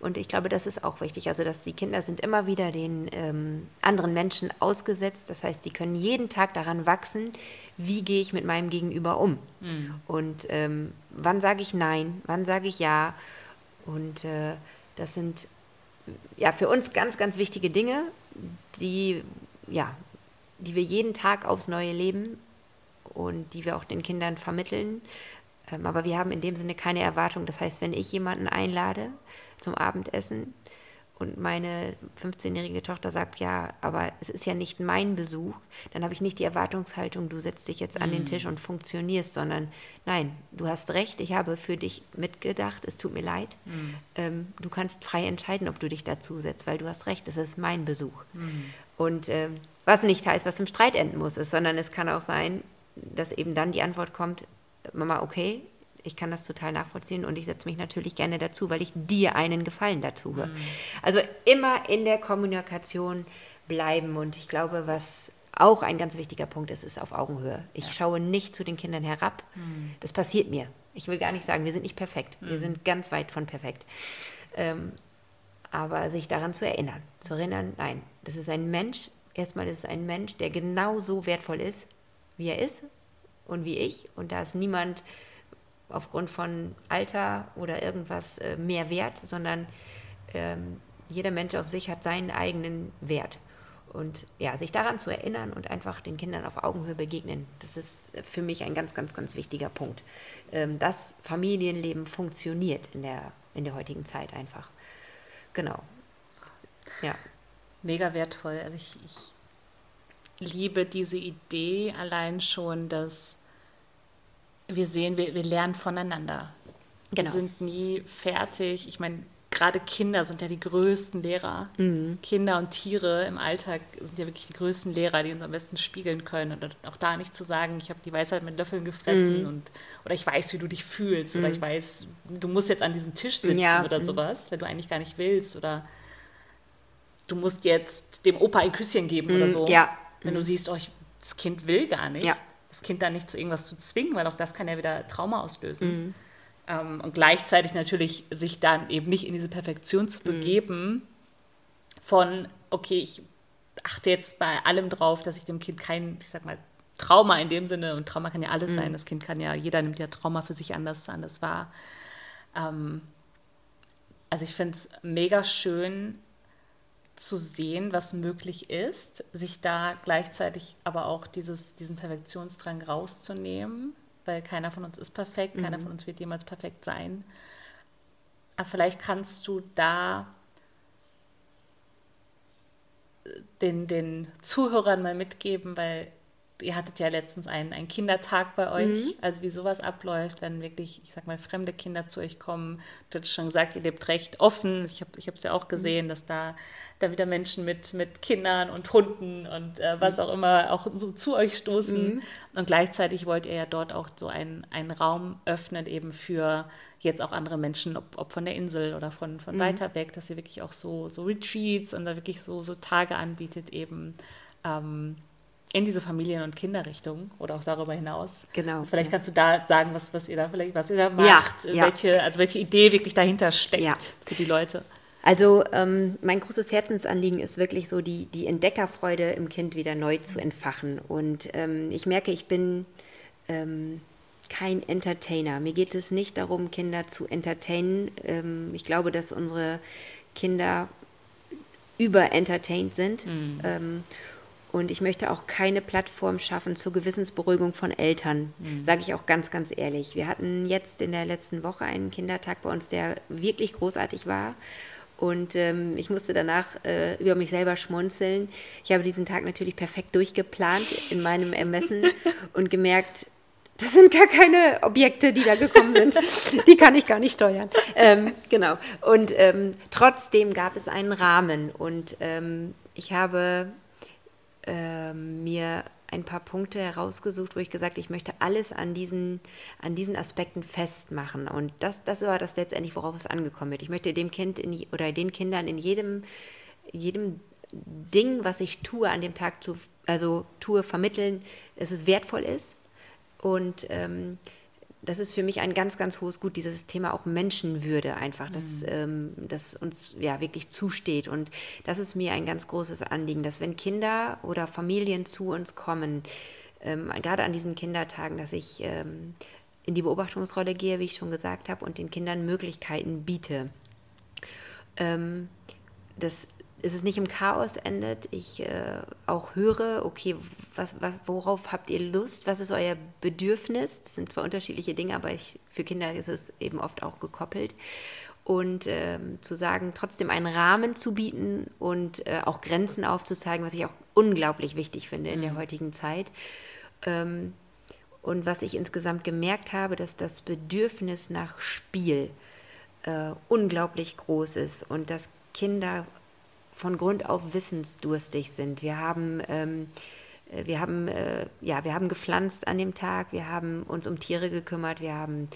Speaker 2: Und ich glaube, das ist auch wichtig. Also, dass die Kinder sind immer wieder den ähm, anderen Menschen ausgesetzt. Das heißt, die können jeden Tag daran wachsen, wie gehe ich mit meinem Gegenüber um. Mhm. Und ähm, wann sage ich Nein, wann sage ich Ja. Und äh, das sind ja für uns ganz, ganz wichtige Dinge, die, ja, die wir jeden Tag aufs Neue leben und die wir auch den Kindern vermitteln. Ähm, aber wir haben in dem Sinne keine Erwartung. Das heißt, wenn ich jemanden einlade, zum Abendessen. Und meine 15-jährige Tochter sagt, ja, aber es ist ja nicht mein Besuch. Dann habe ich nicht die Erwartungshaltung, du setzt dich jetzt an den mm. Tisch und funktionierst, sondern nein, du hast recht, ich habe für dich mitgedacht, es tut mir leid. Mm. Ähm, du kannst frei entscheiden, ob du dich dazu setzt, weil du hast recht, es ist mein Besuch. Mm. Und ähm, was nicht heißt, was im Streit enden muss, ist, sondern es kann auch sein, dass eben dann die Antwort kommt, Mama, okay, ich kann das total nachvollziehen und ich setze mich natürlich gerne dazu, weil ich dir einen Gefallen dazu tue. Mhm. Also immer in der Kommunikation bleiben und ich glaube, was auch ein ganz wichtiger Punkt ist, ist auf Augenhöhe. Ich ja. schaue nicht zu den Kindern herab. Mhm. Das passiert mir. Ich will gar nicht sagen, wir sind nicht perfekt. Mhm. Wir sind ganz weit von perfekt. Ähm, aber sich daran zu erinnern, zu erinnern, nein, das ist ein Mensch, erstmal ist es ein Mensch, der genauso wertvoll ist, wie er ist und wie ich. Und da ist niemand aufgrund von Alter oder irgendwas äh, mehr wert, sondern ähm, jeder Mensch auf sich hat seinen eigenen Wert. Und ja, sich daran zu erinnern und einfach den Kindern auf Augenhöhe begegnen, das ist für mich ein ganz, ganz, ganz wichtiger Punkt. Ähm, dass Familienleben funktioniert in der, in der heutigen Zeit einfach. Genau.
Speaker 1: Ja. Mega wertvoll. Also ich, ich liebe diese Idee allein schon, dass wir sehen, wir, wir lernen voneinander. Genau. Wir sind nie fertig. Ich meine, gerade Kinder sind ja die größten Lehrer. Mhm. Kinder und Tiere im Alltag sind ja wirklich die größten Lehrer, die uns am besten spiegeln können. Und auch da nicht zu sagen, ich habe die Weisheit mit Löffeln gefressen mhm. und oder ich weiß, wie du dich fühlst mhm. oder ich weiß, du musst jetzt an diesem Tisch sitzen ja. oder mhm. sowas, wenn du eigentlich gar nicht willst oder du musst jetzt dem Opa ein Küsschen geben oder mhm. so. Ja. Wenn du mhm. siehst, oh, ich, das Kind will gar nicht. Ja das Kind dann nicht zu irgendwas zu zwingen, weil auch das kann ja wieder Trauma auslösen. Mhm. Ähm, und gleichzeitig natürlich sich dann eben nicht in diese Perfektion zu mhm. begeben mhm. von, okay, ich achte jetzt bei allem drauf, dass ich dem Kind kein, ich sag mal, Trauma in dem Sinne, und Trauma kann ja alles mhm. sein, das Kind kann ja, jeder nimmt ja Trauma für sich anders, anders wahr. Ähm, also ich finde es mega schön, zu sehen, was möglich ist, sich da gleichzeitig aber auch dieses, diesen Perfektionsdrang rauszunehmen, weil keiner von uns ist perfekt, mhm. keiner von uns wird jemals perfekt sein. Aber vielleicht kannst du da den, den Zuhörern mal mitgeben, weil ihr hattet ja letztens einen, einen Kindertag bei euch, mhm. also wie sowas abläuft, wenn wirklich, ich sag mal, fremde Kinder zu euch kommen. Du hast schon gesagt, ihr lebt recht offen. Ich habe es ja auch gesehen, mhm. dass da, da wieder Menschen mit, mit Kindern und Hunden und äh, was mhm. auch immer auch so zu euch stoßen. Mhm. Und gleichzeitig wollt ihr ja dort auch so einen, einen Raum öffnen, eben für jetzt auch andere Menschen, ob, ob von der Insel oder von, von mhm. weiter weg, dass ihr wirklich auch so, so Retreats und da wirklich so, so Tage anbietet, eben. Ähm, in diese Familien- und Kinderrichtung oder auch darüber hinaus. Genau. Also vielleicht ja. kannst du da sagen, was, was ihr da vielleicht, was ihr da macht, ja, welche, ja. also welche Idee wirklich dahinter steckt für die Leute.
Speaker 2: Also ähm, mein großes Herzensanliegen ist wirklich so, die, die Entdeckerfreude im Kind wieder neu zu entfachen. Und ähm, ich merke, ich bin ähm, kein Entertainer. Mir geht es nicht darum, Kinder zu entertainen. Ähm, ich glaube, dass unsere Kinder überentertained sind. Mhm. Und ich möchte auch keine Plattform schaffen zur Gewissensberuhigung von Eltern, mhm. sage ich auch ganz, ganz ehrlich. Wir hatten jetzt in der letzten Woche einen Kindertag bei uns, der wirklich großartig war. Und ähm, ich musste danach äh, über mich selber schmunzeln. Ich habe diesen Tag natürlich perfekt durchgeplant in meinem Ermessen und gemerkt, das sind gar keine Objekte, die da gekommen sind. Die kann ich gar nicht steuern. Ähm, genau. Und ähm, trotzdem gab es einen Rahmen. Und ähm, ich habe äh, mir ein paar Punkte herausgesucht, wo ich gesagt ich möchte alles an diesen, an diesen Aspekten festmachen. Und das, das war das letztendlich, worauf es angekommen wird. Ich möchte dem Kind in, oder den Kindern in jedem, jedem Ding, was ich tue, an dem Tag zu, also tue, vermitteln, dass es wertvoll ist, Und ähm, das ist für mich ein ganz, ganz hohes Gut, dieses Thema auch Menschenwürde einfach, dass mhm. ähm, das uns ja wirklich zusteht. Und das ist mir ein ganz großes Anliegen, dass wenn Kinder oder Familien zu uns kommen, ähm, gerade an diesen Kindertagen, dass ich ähm, in die Beobachtungsrolle gehe, wie ich schon gesagt habe, und den Kindern Möglichkeiten biete. Ähm, das ist es nicht im Chaos endet. Ich äh, auch höre, okay, was, was, worauf habt ihr Lust? Was ist euer Bedürfnis? Das sind zwar unterschiedliche Dinge, aber ich, für Kinder ist es eben oft auch gekoppelt. Und ähm, zu sagen, trotzdem einen Rahmen zu bieten und äh, auch Grenzen aufzuzeigen, was ich auch unglaublich wichtig finde in der mhm. heutigen Zeit. Ähm, und was ich insgesamt gemerkt habe, dass das Bedürfnis nach Spiel äh, unglaublich groß ist und dass Kinder von Grund auf wissensdurstig sind. Wir haben, ähm, äh, wir haben, äh, ja, wir haben gepflanzt an dem Tag, wir haben uns um Tiere gekümmert, wir haben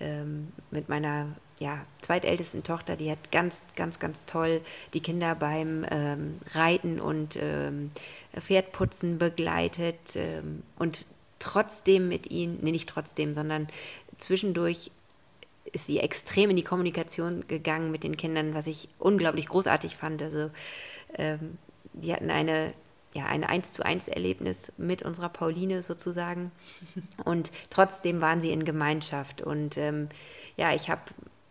Speaker 2: ähm, mit meiner ja, zweitältesten Tochter, die hat ganz, ganz, ganz toll die Kinder beim ähm, Reiten und ähm, Pferdputzen begleitet ähm, und trotzdem mit ihnen, nee, nicht trotzdem, sondern zwischendurch ist sie extrem in die Kommunikation gegangen mit den Kindern, was ich unglaublich großartig fand. Also ähm, die hatten eine ja, ein eins zu eins Erlebnis mit unserer Pauline sozusagen. Und trotzdem waren sie in Gemeinschaft. Und ähm, ja, ich habe,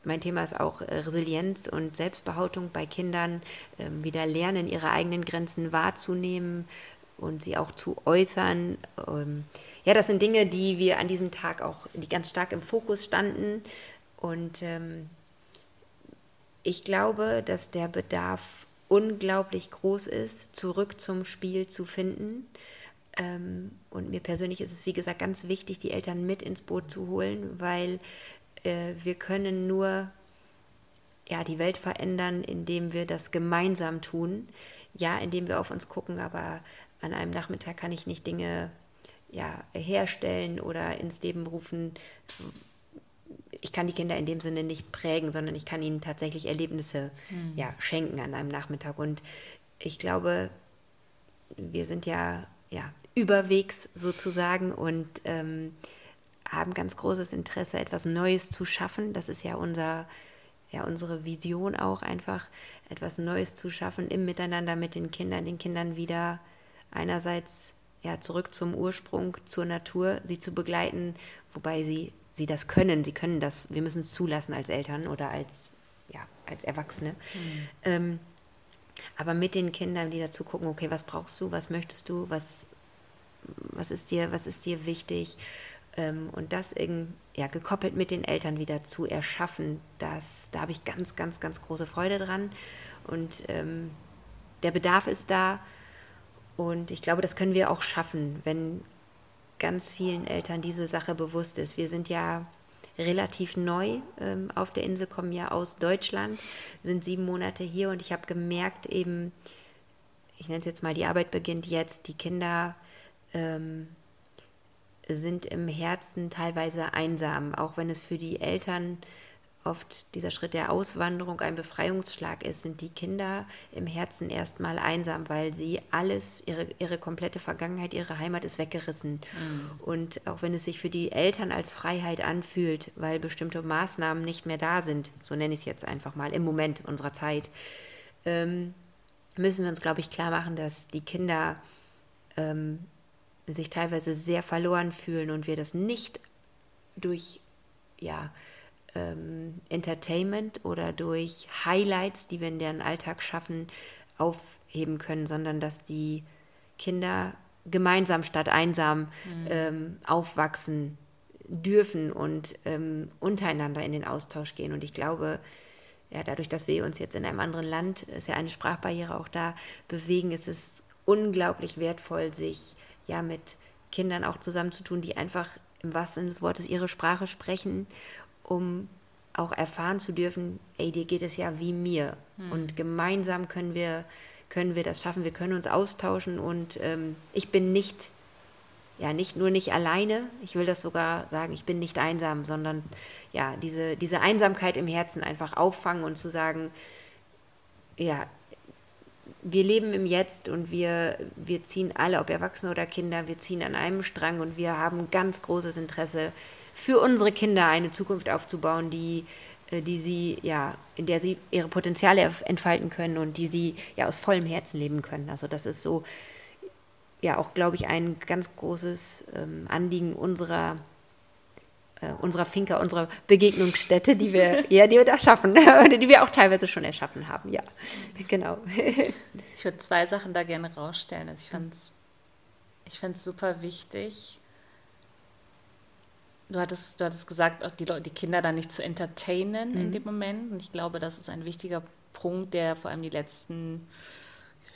Speaker 2: mein Thema ist auch äh, Resilienz und Selbstbehauptung bei Kindern, ähm, wieder lernen, ihre eigenen Grenzen wahrzunehmen und sie auch zu äußern. Ähm, ja, das sind Dinge, die wir an diesem Tag auch, die ganz stark im Fokus standen. Und ähm, ich glaube, dass der Bedarf unglaublich groß ist, zurück zum Spiel zu finden. Ähm, und mir persönlich ist es, wie gesagt, ganz wichtig, die Eltern mit ins Boot zu holen, weil äh, wir können nur ja, die Welt verändern, indem wir das gemeinsam tun. Ja, indem wir auf uns gucken, aber an einem Nachmittag kann ich nicht Dinge ja, herstellen oder ins Leben rufen, ich kann die Kinder in dem Sinne nicht prägen, sondern ich kann ihnen tatsächlich Erlebnisse mhm. ja, schenken an einem Nachmittag. Und ich glaube, wir sind ja, ja überwegs sozusagen und ähm, haben ganz großes Interesse, etwas Neues zu schaffen. Das ist ja unser, ja, unsere Vision auch einfach, etwas Neues zu schaffen im Miteinander mit den Kindern, den Kindern wieder einerseits ja, zurück zum Ursprung, zur Natur, sie zu begleiten, wobei sie sie das können. Sie können das, wir müssen es zulassen als Eltern oder als, ja, als Erwachsene. Mhm. Ähm, aber mit den Kindern, die dazu gucken, okay, was brauchst du, was möchtest du, was, was, ist, dir, was ist dir wichtig? Ähm, und das in, ja, gekoppelt mit den Eltern wieder zu erschaffen, das, da habe ich ganz, ganz, ganz große Freude dran. Und ähm, der Bedarf ist da. Und ich glaube, das können wir auch schaffen, wenn ganz vielen Eltern diese Sache bewusst ist. Wir sind ja relativ neu ähm, auf der Insel, kommen ja aus Deutschland, sind sieben Monate hier und ich habe gemerkt, eben, ich nenne es jetzt mal, die Arbeit beginnt jetzt, die Kinder ähm, sind im Herzen teilweise einsam, auch wenn es für die Eltern oft dieser Schritt der Auswanderung ein Befreiungsschlag ist, sind die Kinder im Herzen erstmal einsam, weil sie alles, ihre, ihre komplette Vergangenheit, ihre Heimat ist weggerissen. Mhm. Und auch wenn es sich für die Eltern als Freiheit anfühlt, weil bestimmte Maßnahmen nicht mehr da sind, so nenne ich es jetzt einfach mal, im Moment unserer Zeit, ähm, müssen wir uns, glaube ich, klar machen, dass die Kinder ähm, sich teilweise sehr verloren fühlen und wir das nicht durch, ja, ähm, Entertainment oder durch Highlights, die wir in deren Alltag schaffen, aufheben können, sondern dass die Kinder gemeinsam statt einsam mhm. ähm, aufwachsen dürfen und ähm, untereinander in den Austausch gehen. Und ich glaube, ja, dadurch, dass wir uns jetzt in einem anderen Land, ist ja eine Sprachbarriere auch da, bewegen, ist es unglaublich wertvoll, sich ja mit Kindern auch zusammenzutun, die einfach im wahrsten Sinne des Wortes ihre Sprache sprechen um auch erfahren zu dürfen, ey, dir geht es ja wie mir. Hm. Und gemeinsam können wir, können wir das schaffen, wir können uns austauschen und ähm, ich bin nicht, ja, nicht nur nicht alleine, ich will das sogar sagen, ich bin nicht einsam, sondern ja, diese, diese Einsamkeit im Herzen einfach auffangen und zu sagen, ja, wir leben im Jetzt und wir, wir ziehen alle, ob Erwachsene oder Kinder, wir ziehen an einem Strang und wir haben ganz großes Interesse, für unsere Kinder eine Zukunft aufzubauen, die, äh, die sie, ja, in der sie ihre Potenziale entfalten können und die sie ja aus vollem Herzen leben können. Also das ist so, ja, auch, glaube ich, ein ganz großes ähm, Anliegen unserer äh, unserer Finca, unserer Begegnungsstätte, die wir, ja, die wir da schaffen, die wir auch teilweise schon erschaffen haben, ja, genau.
Speaker 1: ich würde zwei Sachen da gerne rausstellen. Also ich fand es ich fand's super wichtig. Du hattest, du hattest gesagt, auch die, die Kinder da nicht zu entertainen mhm. in dem Moment. Und ich glaube, das ist ein wichtiger Punkt, der vor allem die letzten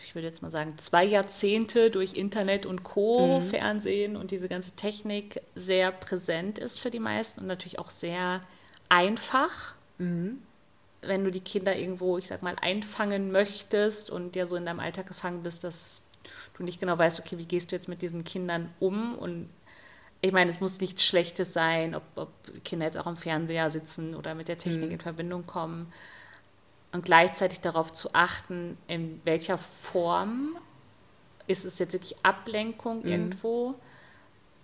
Speaker 1: ich würde jetzt mal sagen, zwei Jahrzehnte durch Internet und Co., mhm. Fernsehen und diese ganze Technik sehr präsent ist für die meisten und natürlich auch sehr einfach. Mhm. Wenn du die Kinder irgendwo, ich sag mal, einfangen möchtest und ja so in deinem Alltag gefangen bist, dass du nicht genau weißt, okay, wie gehst du jetzt mit diesen Kindern um und ich meine, es muss nichts Schlechtes sein, ob, ob Kinder jetzt auch am Fernseher sitzen oder mit der Technik mhm. in Verbindung kommen und gleichzeitig darauf zu achten, in welcher Form ist es jetzt wirklich Ablenkung mhm. irgendwo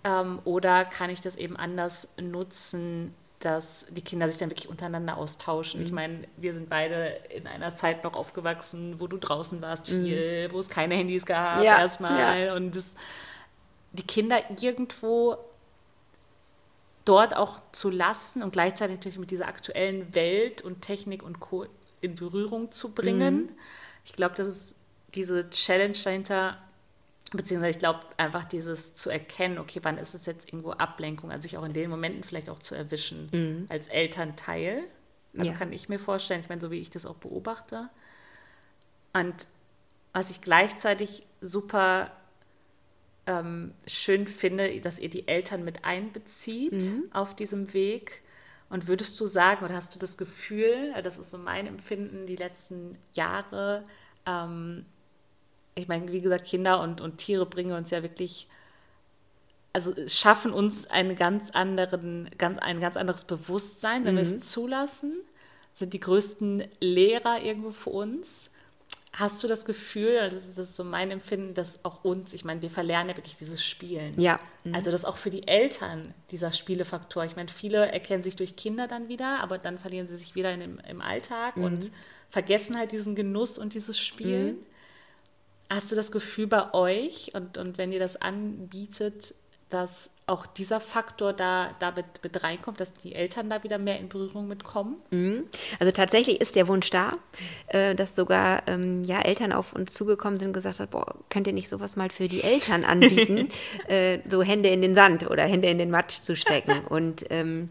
Speaker 1: ähm, oder kann ich das eben anders nutzen, dass die Kinder sich dann wirklich untereinander austauschen. Mhm. Ich meine, wir sind beide in einer Zeit noch aufgewachsen, wo du draußen warst viel, mhm. wo es keine Handys gab ja, erstmal ja. und das, die Kinder irgendwo dort auch zu lassen und gleichzeitig natürlich mit dieser aktuellen Welt und Technik und Co in Berührung zu bringen. Mhm. Ich glaube, das ist diese Challenge dahinter, beziehungsweise ich glaube einfach dieses zu erkennen, okay, wann ist es jetzt irgendwo Ablenkung, also sich auch in den Momenten vielleicht auch zu erwischen mhm. als Elternteil. Also ja. kann ich mir vorstellen, ich meine, so wie ich das auch beobachte. Und was ich gleichzeitig super ähm, schön finde, dass ihr die Eltern mit einbezieht mhm. auf diesem Weg und würdest du sagen, oder hast du das Gefühl, das ist so mein Empfinden die letzten Jahre, ähm, ich meine, wie gesagt, Kinder und, und Tiere bringen uns ja wirklich, also schaffen uns einen ganz anderen, ganz, ein ganz anderes Bewusstsein, wenn mhm. wir es mhm. zulassen, sind die größten Lehrer irgendwo für uns. Hast du das Gefühl, das ist, das ist so mein Empfinden, dass auch uns, ich meine, wir verlernen ja wirklich dieses Spielen.
Speaker 2: Ja.
Speaker 1: Mhm. Also dass auch für die Eltern dieser Spielefaktor. Ich meine, viele erkennen sich durch Kinder dann wieder, aber dann verlieren sie sich wieder in, im, im Alltag mhm. und vergessen halt diesen Genuss und dieses Spielen. Mhm. Hast du das Gefühl bei euch und, und wenn ihr das anbietet, dass auch dieser Faktor da, da mit, mit reinkommt, dass die Eltern da wieder mehr in Berührung mitkommen?
Speaker 2: Mhm. Also tatsächlich ist der Wunsch da, äh, dass sogar ähm, ja, Eltern auf uns zugekommen sind und gesagt haben, boah, könnt ihr nicht sowas mal für die Eltern anbieten, äh, so Hände in den Sand oder Hände in den Matsch zu stecken. Und ähm,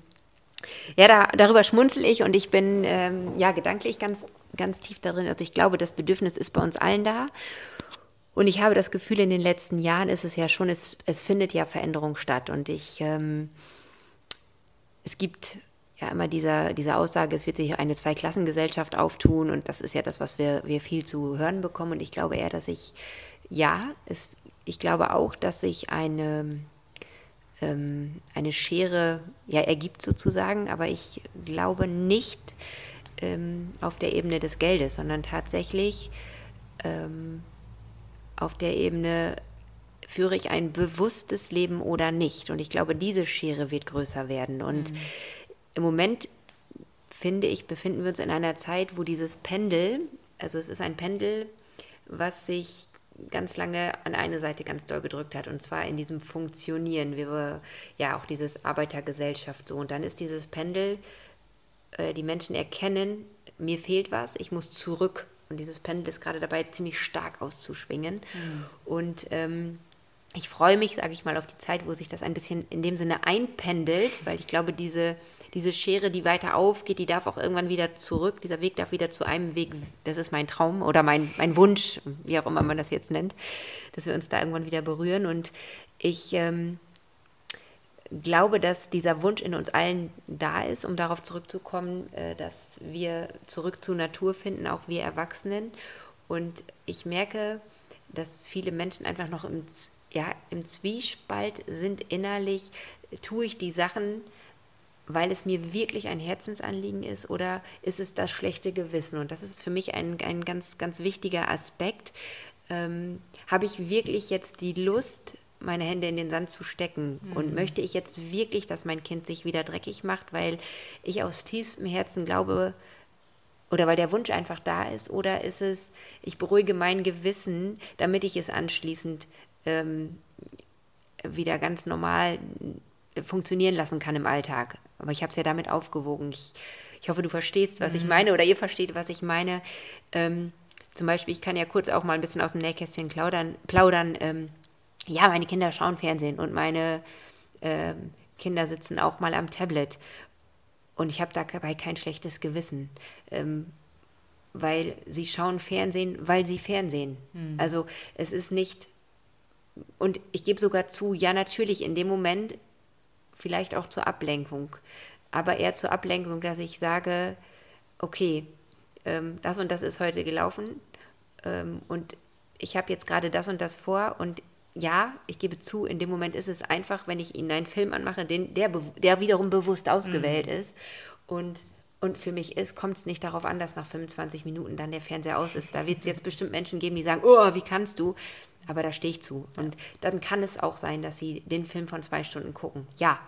Speaker 2: ja, da, darüber schmunzel ich und ich bin ähm, ja gedanklich ganz, ganz tief darin. Also ich glaube, das Bedürfnis ist bei uns allen da. Und ich habe das Gefühl, in den letzten Jahren ist es ja schon, es, es findet ja Veränderung statt. Und ich, ähm, es gibt ja immer diese, diese Aussage, es wird sich eine Zweiklassengesellschaft auftun. Und das ist ja das, was wir, wir viel zu hören bekommen. Und ich glaube eher, dass ich, ja, es, ich glaube auch, dass sich eine, ähm, eine Schere ja, ergibt sozusagen. Aber ich glaube nicht ähm, auf der Ebene des Geldes, sondern tatsächlich ähm, auf der Ebene, führe ich ein bewusstes Leben oder nicht? Und ich glaube, diese Schere wird größer werden. Und mhm. im Moment, finde ich, befinden wir uns in einer Zeit, wo dieses Pendel, also es ist ein Pendel, was sich ganz lange an eine Seite ganz doll gedrückt hat und zwar in diesem Funktionieren, wie wir ja auch dieses Arbeitergesellschaft so und dann ist dieses Pendel, äh, die Menschen erkennen, mir fehlt was, ich muss zurück und dieses Pendel ist gerade dabei, ziemlich stark auszuschwingen. Mhm. Und ähm, ich freue mich, sage ich mal, auf die Zeit, wo sich das ein bisschen in dem Sinne einpendelt, weil ich glaube, diese, diese Schere, die weiter aufgeht, die darf auch irgendwann wieder zurück. Dieser Weg darf wieder zu einem Weg, das ist mein Traum oder mein, mein Wunsch, wie auch immer man das jetzt nennt, dass wir uns da irgendwann wieder berühren. Und ich ähm, glaube, dass dieser Wunsch in uns allen da ist, um darauf zurückzukommen, äh, dass wir zurück zur Natur finden, auch wir Erwachsenen. Und ich merke, dass viele Menschen einfach noch im, ja, im Zwiespalt sind innerlich. Tue ich die Sachen, weil es mir wirklich ein Herzensanliegen ist oder ist es das schlechte Gewissen? Und das ist für mich ein, ein ganz, ganz wichtiger Aspekt. Ähm, Habe ich wirklich jetzt die Lust, meine Hände in den Sand zu stecken? Mhm. Und möchte ich jetzt wirklich, dass mein Kind sich wieder dreckig macht, weil ich aus tiefstem Herzen glaube, oder weil der Wunsch einfach da ist? Oder ist es, ich beruhige mein Gewissen, damit ich es anschließend ähm, wieder ganz normal funktionieren lassen kann im Alltag? Aber ich habe es ja damit aufgewogen. Ich, ich hoffe, du verstehst, was mhm. ich meine, oder ihr versteht, was ich meine. Ähm, zum Beispiel, ich kann ja kurz auch mal ein bisschen aus dem Nähkästchen plaudern. plaudern ähm, ja, meine Kinder schauen Fernsehen und meine ähm, Kinder sitzen auch mal am Tablet. Und ich habe dabei kein schlechtes Gewissen, ähm, weil sie schauen Fernsehen, weil sie Fernsehen. Mhm. Also es ist nicht, und ich gebe sogar zu, ja natürlich in dem Moment vielleicht auch zur Ablenkung, aber eher zur Ablenkung, dass ich sage, okay, ähm, das und das ist heute gelaufen ähm, und ich habe jetzt gerade das und das vor und ja, ich gebe zu, in dem Moment ist es einfach, wenn ich ihnen einen Film anmache, den, der, der wiederum bewusst ausgewählt mhm. ist. Und, und für mich ist, kommt es nicht darauf an, dass nach 25 Minuten dann der Fernseher aus ist. Da wird es jetzt bestimmt Menschen geben, die sagen, oh, wie kannst du? Aber da stehe ich zu. Und dann kann es auch sein, dass sie den Film von zwei Stunden gucken. Ja.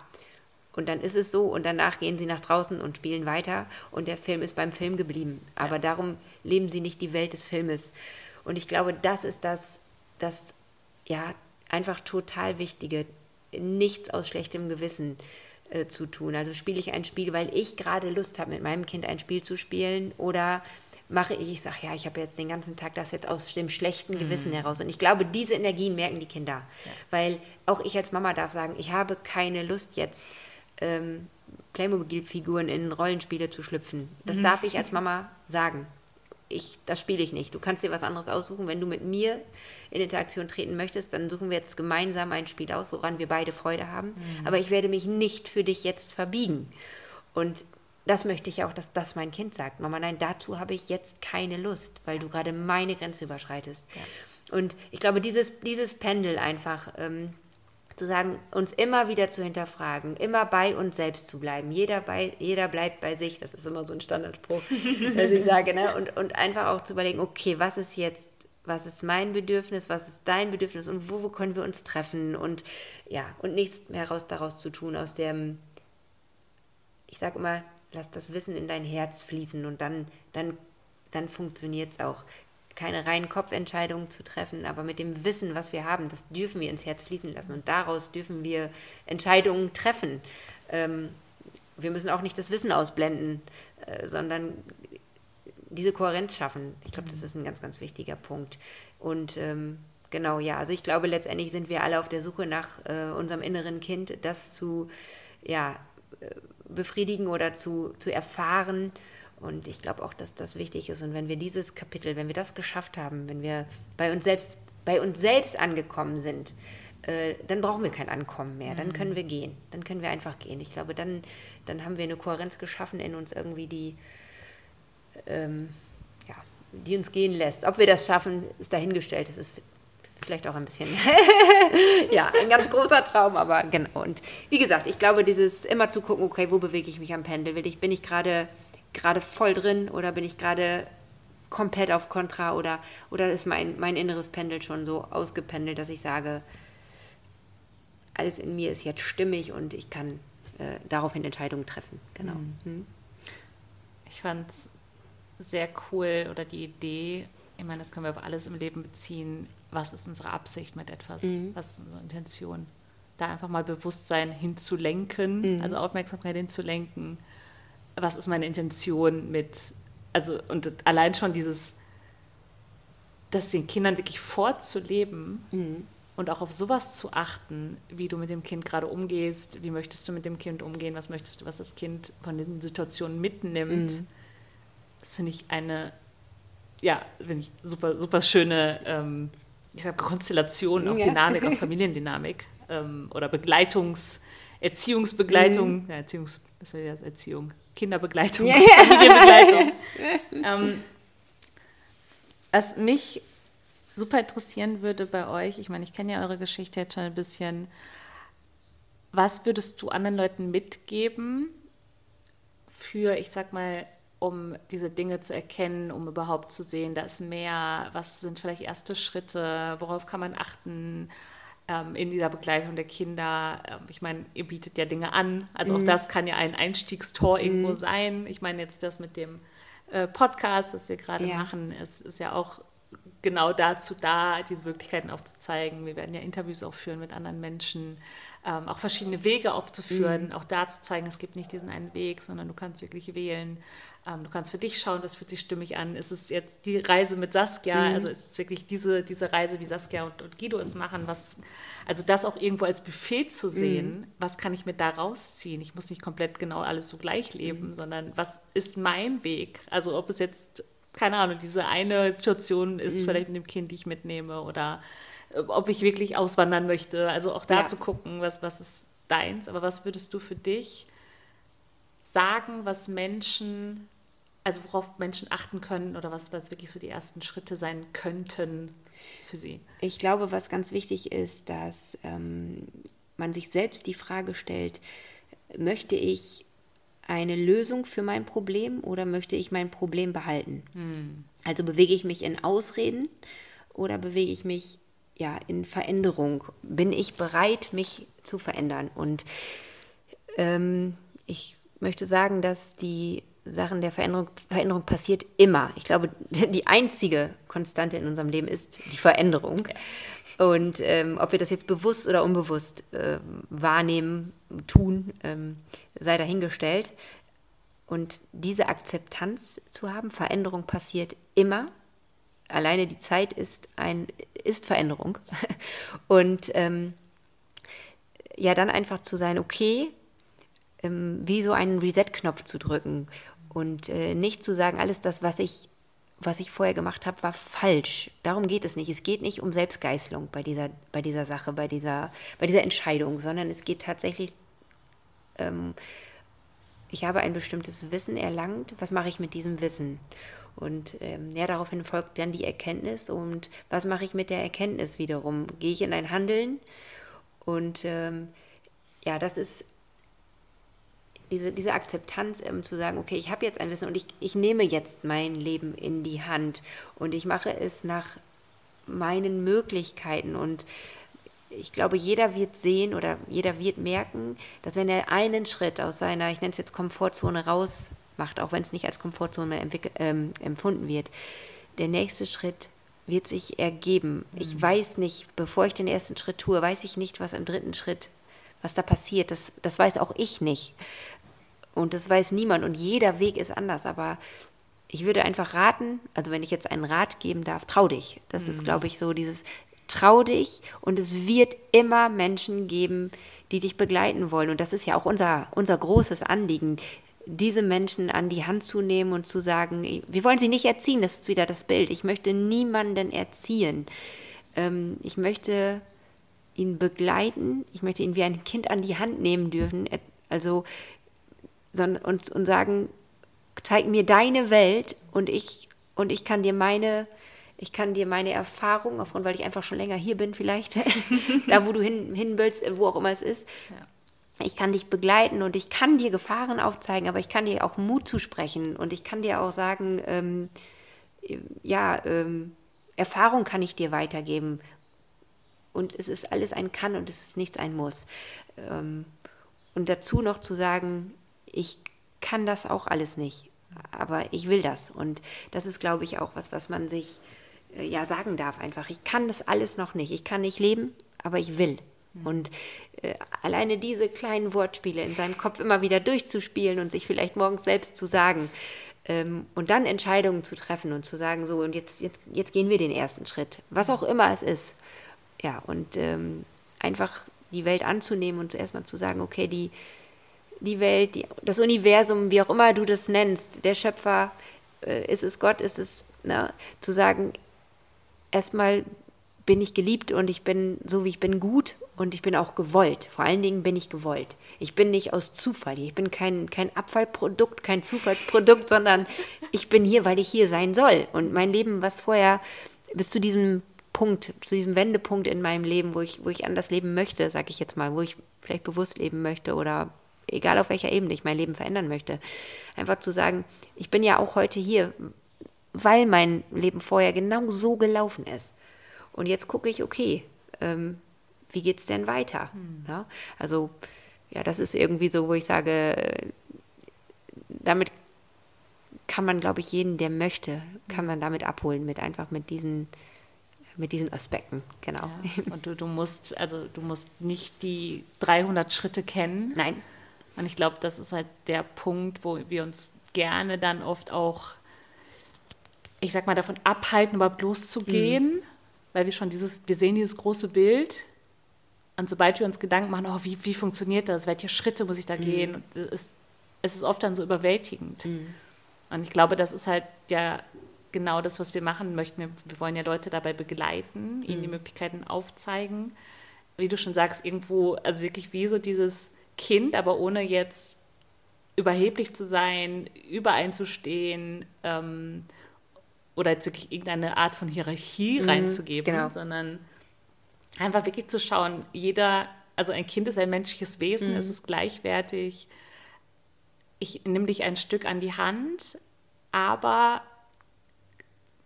Speaker 2: Und dann ist es so und danach gehen sie nach draußen und spielen weiter und der Film ist beim Film geblieben. Aber ja. darum leben sie nicht die Welt des Filmes. Und ich glaube, das ist das, das ja, einfach total wichtige, nichts aus schlechtem Gewissen äh, zu tun. Also spiele ich ein Spiel, weil ich gerade Lust habe, mit meinem Kind ein Spiel zu spielen oder mache ich, ich sage, ja, ich habe jetzt den ganzen Tag das jetzt aus dem schlechten Gewissen mhm. heraus. Und ich glaube, diese Energien merken die Kinder. Ja. Weil auch ich als Mama darf sagen, ich habe keine Lust jetzt, ähm, Playmobil-Figuren in Rollenspiele zu schlüpfen. Das mhm. darf ich als Mama sagen ich, das spiele ich nicht. Du kannst dir was anderes aussuchen. Wenn du mit mir in Interaktion treten möchtest, dann suchen wir jetzt gemeinsam ein Spiel aus, woran wir beide Freude haben. Mhm. Aber ich werde mich nicht für dich jetzt verbiegen. Und das möchte ich auch, dass das mein Kind sagt. Mama, nein, dazu habe ich jetzt keine Lust, weil du gerade meine Grenze überschreitest. Ja. Und ich glaube, dieses, dieses Pendel einfach. Ähm, zu sagen, uns immer wieder zu hinterfragen, immer bei uns selbst zu bleiben. Jeder, bei, jeder bleibt bei sich, das ist immer so ein Standardspruch, dass ich sage, ne? und, und einfach auch zu überlegen, okay, was ist jetzt, was ist mein Bedürfnis, was ist dein Bedürfnis und wo, wo können wir uns treffen und ja, und nichts mehr raus, daraus zu tun, aus dem, ich sage immer, lass das Wissen in dein Herz fließen und dann, dann, dann funktioniert es auch keine reinen Kopfentscheidungen zu treffen, aber mit dem Wissen, was wir haben, das dürfen wir ins Herz fließen lassen und daraus dürfen wir Entscheidungen treffen. Ähm, wir müssen auch nicht das Wissen ausblenden, äh, sondern diese Kohärenz schaffen. Ich glaube, das ist ein ganz, ganz wichtiger Punkt. Und ähm, genau, ja, also ich glaube, letztendlich sind wir alle auf der Suche nach äh, unserem inneren Kind, das zu ja, äh, befriedigen oder zu, zu erfahren und ich glaube auch, dass das wichtig ist. Und wenn wir dieses Kapitel, wenn wir das geschafft haben, wenn wir bei uns selbst, bei uns selbst angekommen sind, äh, dann brauchen wir kein Ankommen mehr. Dann können wir gehen. Dann können wir einfach gehen. Ich glaube, dann, dann haben wir eine Kohärenz geschaffen in uns irgendwie, die, ähm, ja, die uns gehen lässt. Ob wir das schaffen, ist dahingestellt. Das ist vielleicht auch ein bisschen, ja, ein ganz großer Traum, aber genau. Und wie gesagt, ich glaube, dieses immer zu gucken, okay, wo bewege ich mich am Pendel? Will ich, bin ich gerade gerade voll drin oder bin ich gerade komplett auf Kontra oder, oder ist mein, mein inneres Pendel schon so ausgependelt, dass ich sage, alles in mir ist jetzt stimmig und ich kann äh, daraufhin Entscheidungen treffen. Genau. Mhm.
Speaker 1: Ich fand es sehr cool oder die Idee, ich meine, das können wir auf alles im Leben beziehen. Was ist unsere Absicht mit etwas? Mhm. Was ist unsere Intention? Da einfach mal Bewusstsein hinzulenken, mhm. also Aufmerksamkeit hinzulenken was ist meine Intention mit, also und allein schon dieses, das den Kindern wirklich vorzuleben mhm. und auch auf sowas zu achten, wie du mit dem Kind gerade umgehst, wie möchtest du mit dem Kind umgehen, was möchtest du, was das Kind von den Situationen mitnimmt, mhm. das finde ich eine, ja, finde ich super, super schöne, ähm, ich sag Konstellation, auch ja. Dynamik, auch Familiendynamik ähm, oder Begleitungs- Erziehungsbegleitung, mhm. ja, Erziehungs, was wäre das? Erziehung, Kinderbegleitung, ja. Familienbegleitung. ähm, was mich super interessieren würde bei euch, ich meine, ich kenne ja eure Geschichte jetzt schon ein bisschen, was würdest du anderen Leuten mitgeben, für, ich sag mal, um diese Dinge zu erkennen, um überhaupt zu sehen, da ist mehr, was sind vielleicht erste Schritte, worauf kann man achten ähm, in dieser Begleitung der Kinder. Ähm, ich meine, ihr bietet ja Dinge an, also mhm. auch das kann ja ein Einstiegstor irgendwo mhm. sein. Ich meine jetzt das mit dem äh, Podcast, was wir gerade ja. machen, ist, ist ja auch genau dazu da, diese Möglichkeiten aufzuzeigen. Wir werden ja Interviews auch führen mit anderen Menschen, ähm, auch verschiedene Wege aufzuführen, mhm. auch da zu zeigen, es gibt nicht diesen einen Weg, sondern du kannst wirklich wählen. Ähm, du kannst für dich schauen, das fühlt sich stimmig an. Ist es jetzt die Reise mit Saskia? Mhm. Also ist es wirklich diese, diese Reise, wie Saskia und, und, Guido es machen? Was, also das auch irgendwo als Buffet zu sehen, mhm. was kann ich mir da rausziehen? Ich muss nicht komplett genau alles so gleich leben, mhm. sondern was ist mein Weg? Also ob es jetzt keine Ahnung, diese eine Situation ist mhm. vielleicht mit dem Kind, die ich mitnehme oder äh, ob ich wirklich auswandern möchte. Also auch da ja. zu gucken, was, was ist deins, aber was würdest du für dich sagen, was Menschen, also worauf Menschen achten können oder was, was wirklich so die ersten Schritte sein könnten für sie?
Speaker 2: Ich glaube, was ganz wichtig ist, dass ähm, man sich selbst die Frage stellt, möchte ich eine Lösung für mein Problem oder möchte ich mein Problem behalten? Hm. Also bewege ich mich in Ausreden oder bewege ich mich ja in Veränderung? Bin ich bereit, mich zu verändern? Und ähm, ich möchte sagen, dass die Sachen der Veränderung, Veränderung passiert immer. Ich glaube, die einzige Konstante in unserem Leben ist die Veränderung. Und ähm, ob wir das jetzt bewusst oder unbewusst äh, wahrnehmen, tun, ähm, sei dahingestellt. Und diese Akzeptanz zu haben, Veränderung passiert immer. Alleine die Zeit ist, ein, ist Veränderung. Und ähm, ja, dann einfach zu sein, okay, ähm, wie so einen Reset-Knopf zu drücken und äh, nicht zu sagen, alles das, was ich was ich vorher gemacht habe, war falsch. Darum geht es nicht. Es geht nicht um Selbstgeißelung bei dieser, bei dieser Sache, bei dieser, bei dieser Entscheidung, sondern es geht tatsächlich, ähm, ich habe ein bestimmtes Wissen erlangt, was mache ich mit diesem Wissen? Und ähm, ja, daraufhin folgt dann die Erkenntnis und was mache ich mit der Erkenntnis wiederum? Gehe ich in ein Handeln? Und ähm, ja, das ist diese, diese Akzeptanz ähm, zu sagen, okay, ich habe jetzt ein Wissen und ich, ich nehme jetzt mein Leben in die Hand und ich mache es nach meinen Möglichkeiten und ich glaube, jeder wird sehen oder jeder wird merken, dass wenn er einen Schritt aus seiner, ich nenne es jetzt Komfortzone raus macht, auch wenn es nicht als Komfortzone ähm, empfunden wird, der nächste Schritt wird sich ergeben. Mhm. Ich weiß nicht, bevor ich den ersten Schritt tue, weiß ich nicht, was im dritten Schritt, was da passiert. Das, das weiß auch ich nicht. Und das weiß niemand und jeder Weg ist anders. Aber ich würde einfach raten, also wenn ich jetzt einen Rat geben darf, trau dich. Das mhm. ist, glaube ich, so dieses trau dich und es wird immer Menschen geben, die dich begleiten wollen. Und das ist ja auch unser, unser großes Anliegen, diese Menschen an die Hand zu nehmen und zu sagen, wir wollen sie nicht erziehen, das ist wieder das Bild. Ich möchte niemanden erziehen. Ähm, ich möchte ihn begleiten, ich möchte ihn wie ein Kind an die Hand nehmen dürfen. Also und, und sagen, zeig mir deine Welt und ich, und ich kann dir meine, ich kann dir meine Erfahrung, aufgrund, weil ich einfach schon länger hier bin, vielleicht, da wo du hin, hin willst, wo auch immer es ist. Ja. Ich kann dich begleiten und ich kann dir Gefahren aufzeigen, aber ich kann dir auch Mut zusprechen und ich kann dir auch sagen, ähm, ja, ähm, Erfahrung kann ich dir weitergeben. Und es ist alles ein Kann und es ist nichts ein Muss. Ähm, und dazu noch zu sagen, ich kann das auch alles nicht, aber ich will das. Und das ist, glaube ich, auch was, was man sich äh, ja sagen darf einfach. Ich kann das alles noch nicht. Ich kann nicht leben, aber ich will. Mhm. Und äh, alleine diese kleinen Wortspiele in seinem Kopf immer wieder durchzuspielen und sich vielleicht morgens selbst zu sagen ähm, und dann Entscheidungen zu treffen und zu sagen, so, und jetzt, jetzt, jetzt gehen wir den ersten Schritt, was auch immer es ist. Ja, und ähm, einfach die Welt anzunehmen und zuerst mal zu sagen, okay, die, die Welt, die, das Universum, wie auch immer du das nennst, der Schöpfer, äh, ist es Gott, ist es, ne, zu sagen, erstmal bin ich geliebt und ich bin so wie ich bin gut und ich bin auch gewollt. Vor allen Dingen bin ich gewollt. Ich bin nicht aus Zufall hier. Ich bin kein, kein Abfallprodukt, kein Zufallsprodukt, sondern ich bin hier, weil ich hier sein soll. Und mein Leben, was vorher bis zu diesem Punkt, zu diesem Wendepunkt in meinem Leben, wo ich, wo ich anders leben möchte, sage ich jetzt mal, wo ich vielleicht bewusst leben möchte oder egal auf welcher Ebene ich mein Leben verändern möchte. Einfach zu sagen, ich bin ja auch heute hier, weil mein Leben vorher genau so gelaufen ist. Und jetzt gucke ich, okay, ähm, wie geht es denn weiter? Hm. Ja, also, ja, das ist irgendwie so, wo ich sage, damit kann man, glaube ich, jeden, der möchte, kann man damit abholen, mit einfach mit diesen, mit diesen Aspekten, genau.
Speaker 1: Ja, und du, du musst, also du musst nicht die 300 Schritte kennen.
Speaker 2: Nein.
Speaker 1: Und ich glaube, das ist halt der Punkt, wo wir uns gerne dann oft auch, ich sag mal, davon abhalten, überhaupt loszugehen, mhm. weil wir schon dieses, wir sehen dieses große Bild. Und sobald wir uns Gedanken machen, oh, wie, wie funktioniert das, welche Schritte muss ich da mhm. gehen, es, es ist oft dann so überwältigend. Mhm. Und ich glaube, das ist halt ja genau das, was wir machen möchten. Wir, wir wollen ja Leute dabei begleiten, ihnen die mhm. Möglichkeiten aufzeigen. Wie du schon sagst, irgendwo, also wirklich wie so dieses Kind, aber ohne jetzt überheblich zu sein, übereinzustehen ähm, oder wirklich irgendeine Art von Hierarchie mhm, reinzugeben, genau. sondern einfach wirklich zu schauen, jeder, also ein Kind ist ein menschliches Wesen, mhm. es ist gleichwertig, ich nehme dich ein Stück an die Hand, aber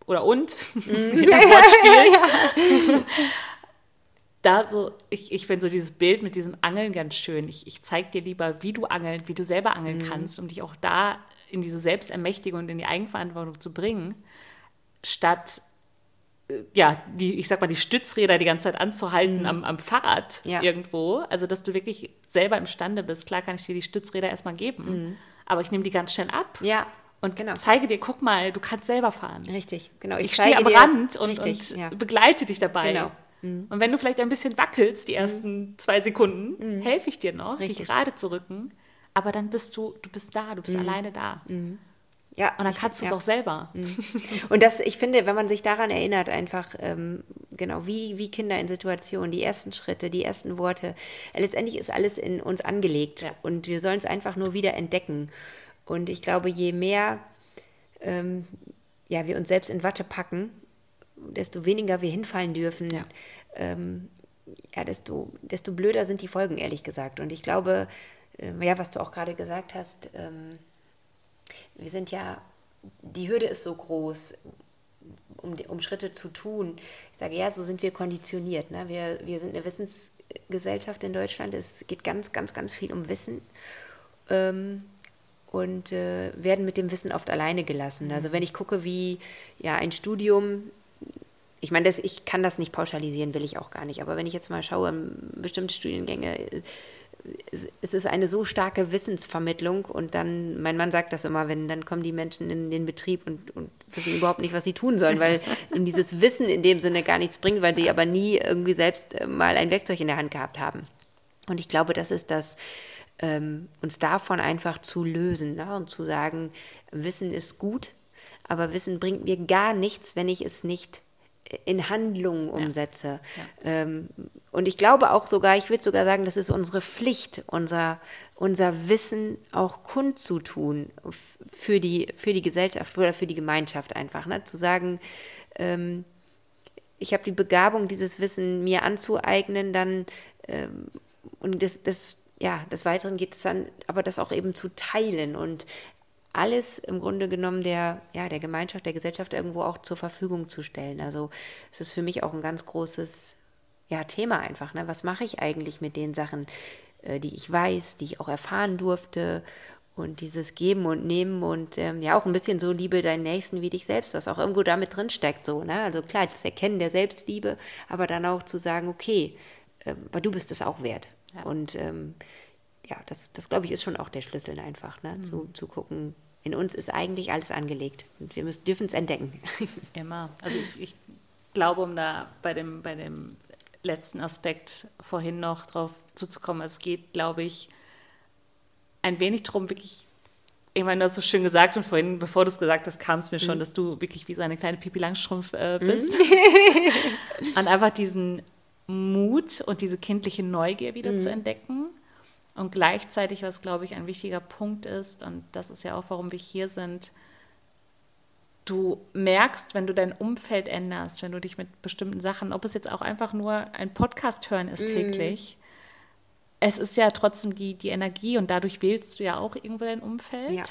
Speaker 1: oder und mhm. ja, Wortspiel. Ja. da so, ich, ich finde so dieses Bild mit diesem Angeln ganz schön. Ich, ich zeige dir lieber, wie du angeln, wie du selber angeln mhm. kannst, um dich auch da in diese Selbstermächtigung und in die Eigenverantwortung zu bringen, statt äh, ja, die, ich sag mal, die Stützräder die ganze Zeit anzuhalten mhm. am, am Fahrrad ja. irgendwo. Also, dass du wirklich selber imstande bist. Klar kann ich dir die Stützräder erstmal geben, mhm. aber ich nehme die ganz schnell ab.
Speaker 2: Ja.
Speaker 1: Und genau. zeige dir, guck mal, du kannst selber fahren.
Speaker 2: Richtig, genau.
Speaker 1: Ich, ich stehe am Rand und, und ja. begleite dich dabei. Genau. Mhm. Und wenn du vielleicht ein bisschen wackelst, die mhm. ersten zwei Sekunden, mhm. helfe ich dir noch, Richtig. dich gerade zu rücken. Aber dann bist du, du bist da, du bist mhm. alleine da. Mhm. Ja, und dann kannst du es ja. auch selber.
Speaker 2: Mhm. Und das, ich finde, wenn man sich daran erinnert, einfach ähm, genau wie, wie Kinder in Situationen, die ersten Schritte, die ersten Worte, letztendlich ist alles in uns angelegt ja. und wir sollen es einfach nur wieder entdecken. Und ich glaube, je mehr ähm, ja, wir uns selbst in Watte packen, desto weniger wir hinfallen dürfen, ja. Ähm, ja, desto, desto blöder sind die Folgen, ehrlich gesagt. Und ich glaube, äh, ja, was du auch gerade gesagt hast, ähm, wir sind ja, die Hürde ist so groß, um, um Schritte zu tun. Ich sage, ja, so sind wir konditioniert. Ne? Wir, wir sind eine Wissensgesellschaft in Deutschland. Es geht ganz, ganz, ganz viel um Wissen. Ähm, und äh, werden mit dem Wissen oft alleine gelassen. Also mhm. wenn ich gucke, wie ja ein Studium, ich meine, das, ich kann das nicht pauschalisieren, will ich auch gar nicht, aber wenn ich jetzt mal schaue, bestimmte Studiengänge, äh, es ist eine so starke Wissensvermittlung und dann, mein Mann sagt das immer, wenn dann kommen die Menschen in den Betrieb und, und wissen überhaupt nicht, was sie tun sollen, weil ihnen dieses Wissen in dem Sinne gar nichts bringt, weil sie aber nie irgendwie selbst äh, mal ein Werkzeug in der Hand gehabt haben. Und ich glaube, das ist das, ähm, uns davon einfach zu lösen ne? und zu sagen, Wissen ist gut, aber Wissen bringt mir gar nichts, wenn ich es nicht in Handlungen umsetze. Ja. Ja. Ähm, und ich glaube auch sogar, ich würde sogar sagen, das ist unsere Pflicht, unser, unser Wissen auch kundzutun für die, für die Gesellschaft oder für die Gemeinschaft einfach. Ne? Zu sagen, ähm, ich habe die Begabung, dieses Wissen mir anzueignen, dann ähm, und das, das ja, des Weiteren geht es dann, aber das auch eben zu teilen und alles im Grunde genommen der, ja, der Gemeinschaft, der Gesellschaft irgendwo auch zur Verfügung zu stellen. Also es ist für mich auch ein ganz großes ja, Thema einfach. Ne? Was mache ich eigentlich mit den Sachen, äh, die ich weiß, die ich auch erfahren durfte? Und dieses Geben und Nehmen und ähm, ja auch ein bisschen so Liebe deinen Nächsten wie dich selbst, was auch irgendwo damit drin steckt. So, ne? Also klar, das Erkennen der Selbstliebe, aber dann auch zu sagen, okay, äh, aber du bist es auch wert. Ja. Und ähm, ja, das, das glaube ich ist schon auch der Schlüssel einfach, ne? Mhm. zu, zu gucken, in uns ist eigentlich alles angelegt und wir dürfen es entdecken.
Speaker 1: Immer. Also ich, ich, glaube, um da bei dem, bei dem letzten Aspekt vorhin noch drauf zuzukommen, es geht, glaube ich, ein wenig darum, wirklich ich meine, du hast so schön gesagt und vorhin, bevor du es gesagt hast, kam es mir schon, mhm. dass du wirklich wie so eine kleine Pipi Langstrumpf äh, bist. Mhm. und einfach diesen Mut und diese kindliche Neugier wieder mhm. zu entdecken. Und gleichzeitig, was glaube ich ein wichtiger Punkt ist, und das ist ja auch, warum wir hier sind, du merkst, wenn du dein Umfeld änderst, wenn du dich mit bestimmten Sachen, ob es jetzt auch einfach nur ein Podcast hören ist mhm. täglich, es ist ja trotzdem die, die Energie und dadurch wählst du ja auch irgendwo dein Umfeld.
Speaker 2: Ja.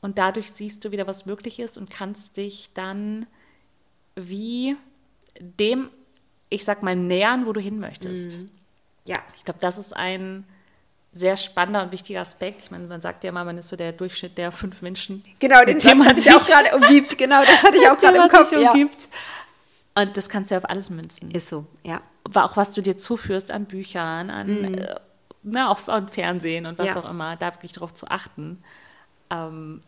Speaker 1: Und dadurch siehst du wieder, was möglich ist und kannst dich dann wie dem, ich sag mal, nähern, wo du hin möchtest.
Speaker 2: Ja,
Speaker 1: Ich glaube, das ist ein sehr spannender und wichtiger Aspekt. Ich meine, man sagt ja immer, man ist so der Durchschnitt der fünf Menschen.
Speaker 2: genau, den
Speaker 1: mit dem
Speaker 2: Satz
Speaker 1: man
Speaker 2: hatte ich auch
Speaker 1: sich-
Speaker 2: gerade umgibt. Genau, das hatte ich auch gerade im Kopf.
Speaker 1: sich
Speaker 2: Ja.
Speaker 1: umgibt. Und das kannst du ja auf alles münzen.
Speaker 2: Ist so, ja.
Speaker 1: Aber auch was du dir zuführst an Büchern, an, äh, na, auch an Fernsehen und was.
Speaker 2: Ja.
Speaker 1: auch immer, da wirklich drauf zu achten. Ähm,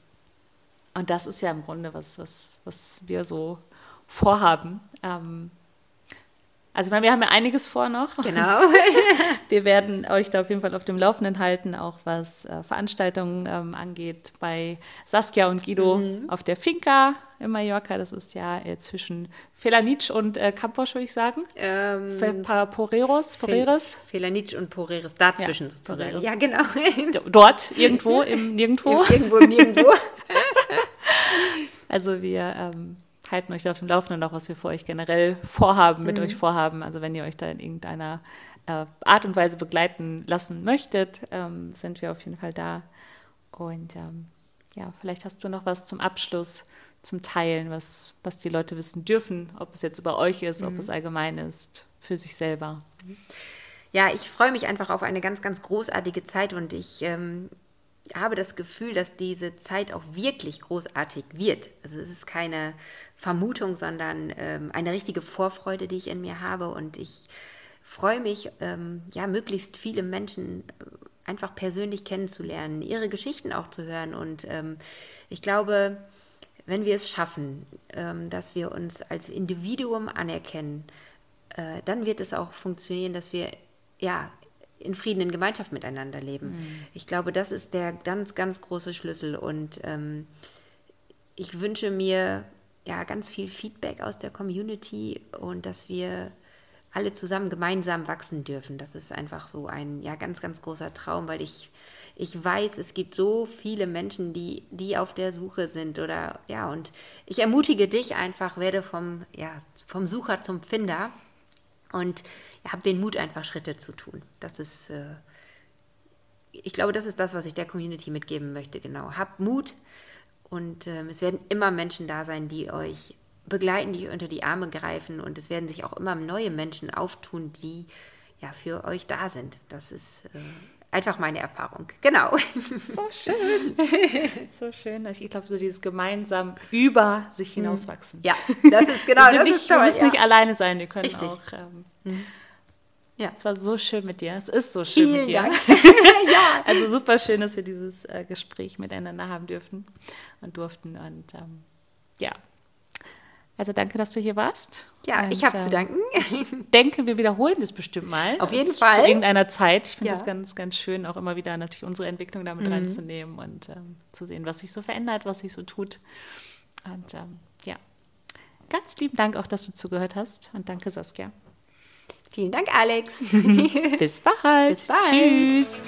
Speaker 1: und das ist ja im Grunde, was, was, was wir so vorhaben. Ähm, also ich meine, wir haben ja einiges vor noch.
Speaker 2: Genau.
Speaker 1: Wir werden euch da auf jeden Fall auf dem Laufenden halten, auch was äh, Veranstaltungen ähm, angeht. Bei Saskia und Guido
Speaker 2: Mhm.
Speaker 1: auf der Finca in Mallorca. Das ist ja äh, zwischen Felanitsch und äh, Campos, würde ich sagen.
Speaker 2: ähm,
Speaker 1: Poreros, Poreres.
Speaker 2: Felanitsch und Poreres dazwischen
Speaker 1: Ja,
Speaker 2: sozusagen.
Speaker 1: Poreres.
Speaker 2: Ja, genau.
Speaker 1: Dort, irgendwo, im Nirgendwo.
Speaker 2: Irgendwo im Nirgendwo.
Speaker 1: Also wir ähm, halten euch da auf dem Laufenden auch, was wir für euch generell vorhaben,
Speaker 2: Mhm.
Speaker 1: mit euch vorhaben. Also wenn ihr euch da in irgendeiner äh, Art und Weise begleiten lassen möchtet, ähm, sind wir auf jeden Fall da. Und ähm, ja, vielleicht hast du noch was zum Abschluss, zum Teilen, was, was die Leute wissen dürfen, ob es jetzt über euch ist,
Speaker 2: Mhm.
Speaker 1: ob es allgemein ist, für sich selber.
Speaker 2: Ja, ich freue mich einfach auf eine ganz, ganz großartige Zeit und ich ähm, habe das Gefühl, dass diese Zeit auch wirklich großartig wird. Also es ist keine Vermutung, sondern ähm, eine richtige Vorfreude, die ich in mir habe und ich freue mich, ähm, ja, möglichst viele Menschen äh, einfach persönlich kennenzulernen, ihre Geschichten auch zu hören und ähm, ich glaube, wenn wir es schaffen, ähm, dass wir uns als Individuum anerkennen, äh, dann wird es auch funktionieren, dass wir ja in Frieden in Gemeinschaft miteinander leben. Ich glaube, das ist der ganz, ganz große Schlüssel und ähm, ich wünsche mir ja ganz viel Feedback aus der Community und dass wir alle zusammen gemeinsam wachsen dürfen. Das ist einfach so ein ja ganz, ganz großer Traum, weil ich ich weiß, es gibt so viele Menschen, die, die auf der Suche sind oder ja, und ich ermutige dich einfach, werde vom, ja, vom Sucher zum Finder und hab den Mut, einfach Schritte zu tun. Das ist, äh, ich glaube, das ist das, was ich der Community mitgeben möchte, genau. Habt Mut und ähm, es werden immer Menschen da sein, die euch begleiten, die euch unter die Arme greifen und es werden sich auch immer neue Menschen auftun, die ja für euch da sind. Das ist äh, einfach meine Erfahrung. Genau.
Speaker 1: So schön. so schön. Also ich glaube, so dieses gemeinsam über sich hinauswachsen.
Speaker 2: Ja, das ist genau,
Speaker 1: wir sind
Speaker 2: das
Speaker 1: nicht,
Speaker 2: ist
Speaker 1: wir
Speaker 2: toll.
Speaker 1: müssen
Speaker 2: ja.
Speaker 1: nicht alleine sein, wir können
Speaker 2: Richtig.
Speaker 1: auch. Ähm,
Speaker 2: Ja.
Speaker 1: Es war so schön mit dir. Es ist so schön mit
Speaker 2: Vielen
Speaker 1: dir.
Speaker 2: Dank.
Speaker 1: Also super schön, dass wir dieses äh, Gespräch miteinander haben dürfen und durften. Und ähm, ja. Also danke, dass du hier warst.
Speaker 2: Ja,
Speaker 1: und,
Speaker 2: ich habe zu
Speaker 1: ähm,
Speaker 2: danken.
Speaker 1: Ich denke, wir wiederholen das bestimmt mal.
Speaker 2: Auf jeden
Speaker 1: zu,
Speaker 2: Fall.
Speaker 1: Zu irgendeiner Zeit. Ich finde
Speaker 2: Ja.
Speaker 1: das ganz, ganz schön, auch immer wieder natürlich unsere Entwicklung damit reinzunehmen und ähm, zu sehen, was sich so verändert, was sich so tut. Und ähm, ja, ganz lieben Dank auch, dass du zugehört hast. Und danke, Saskia.
Speaker 2: Vielen Dank, Alex.
Speaker 1: Bis bald.
Speaker 2: Bis bald.
Speaker 1: Tschüss.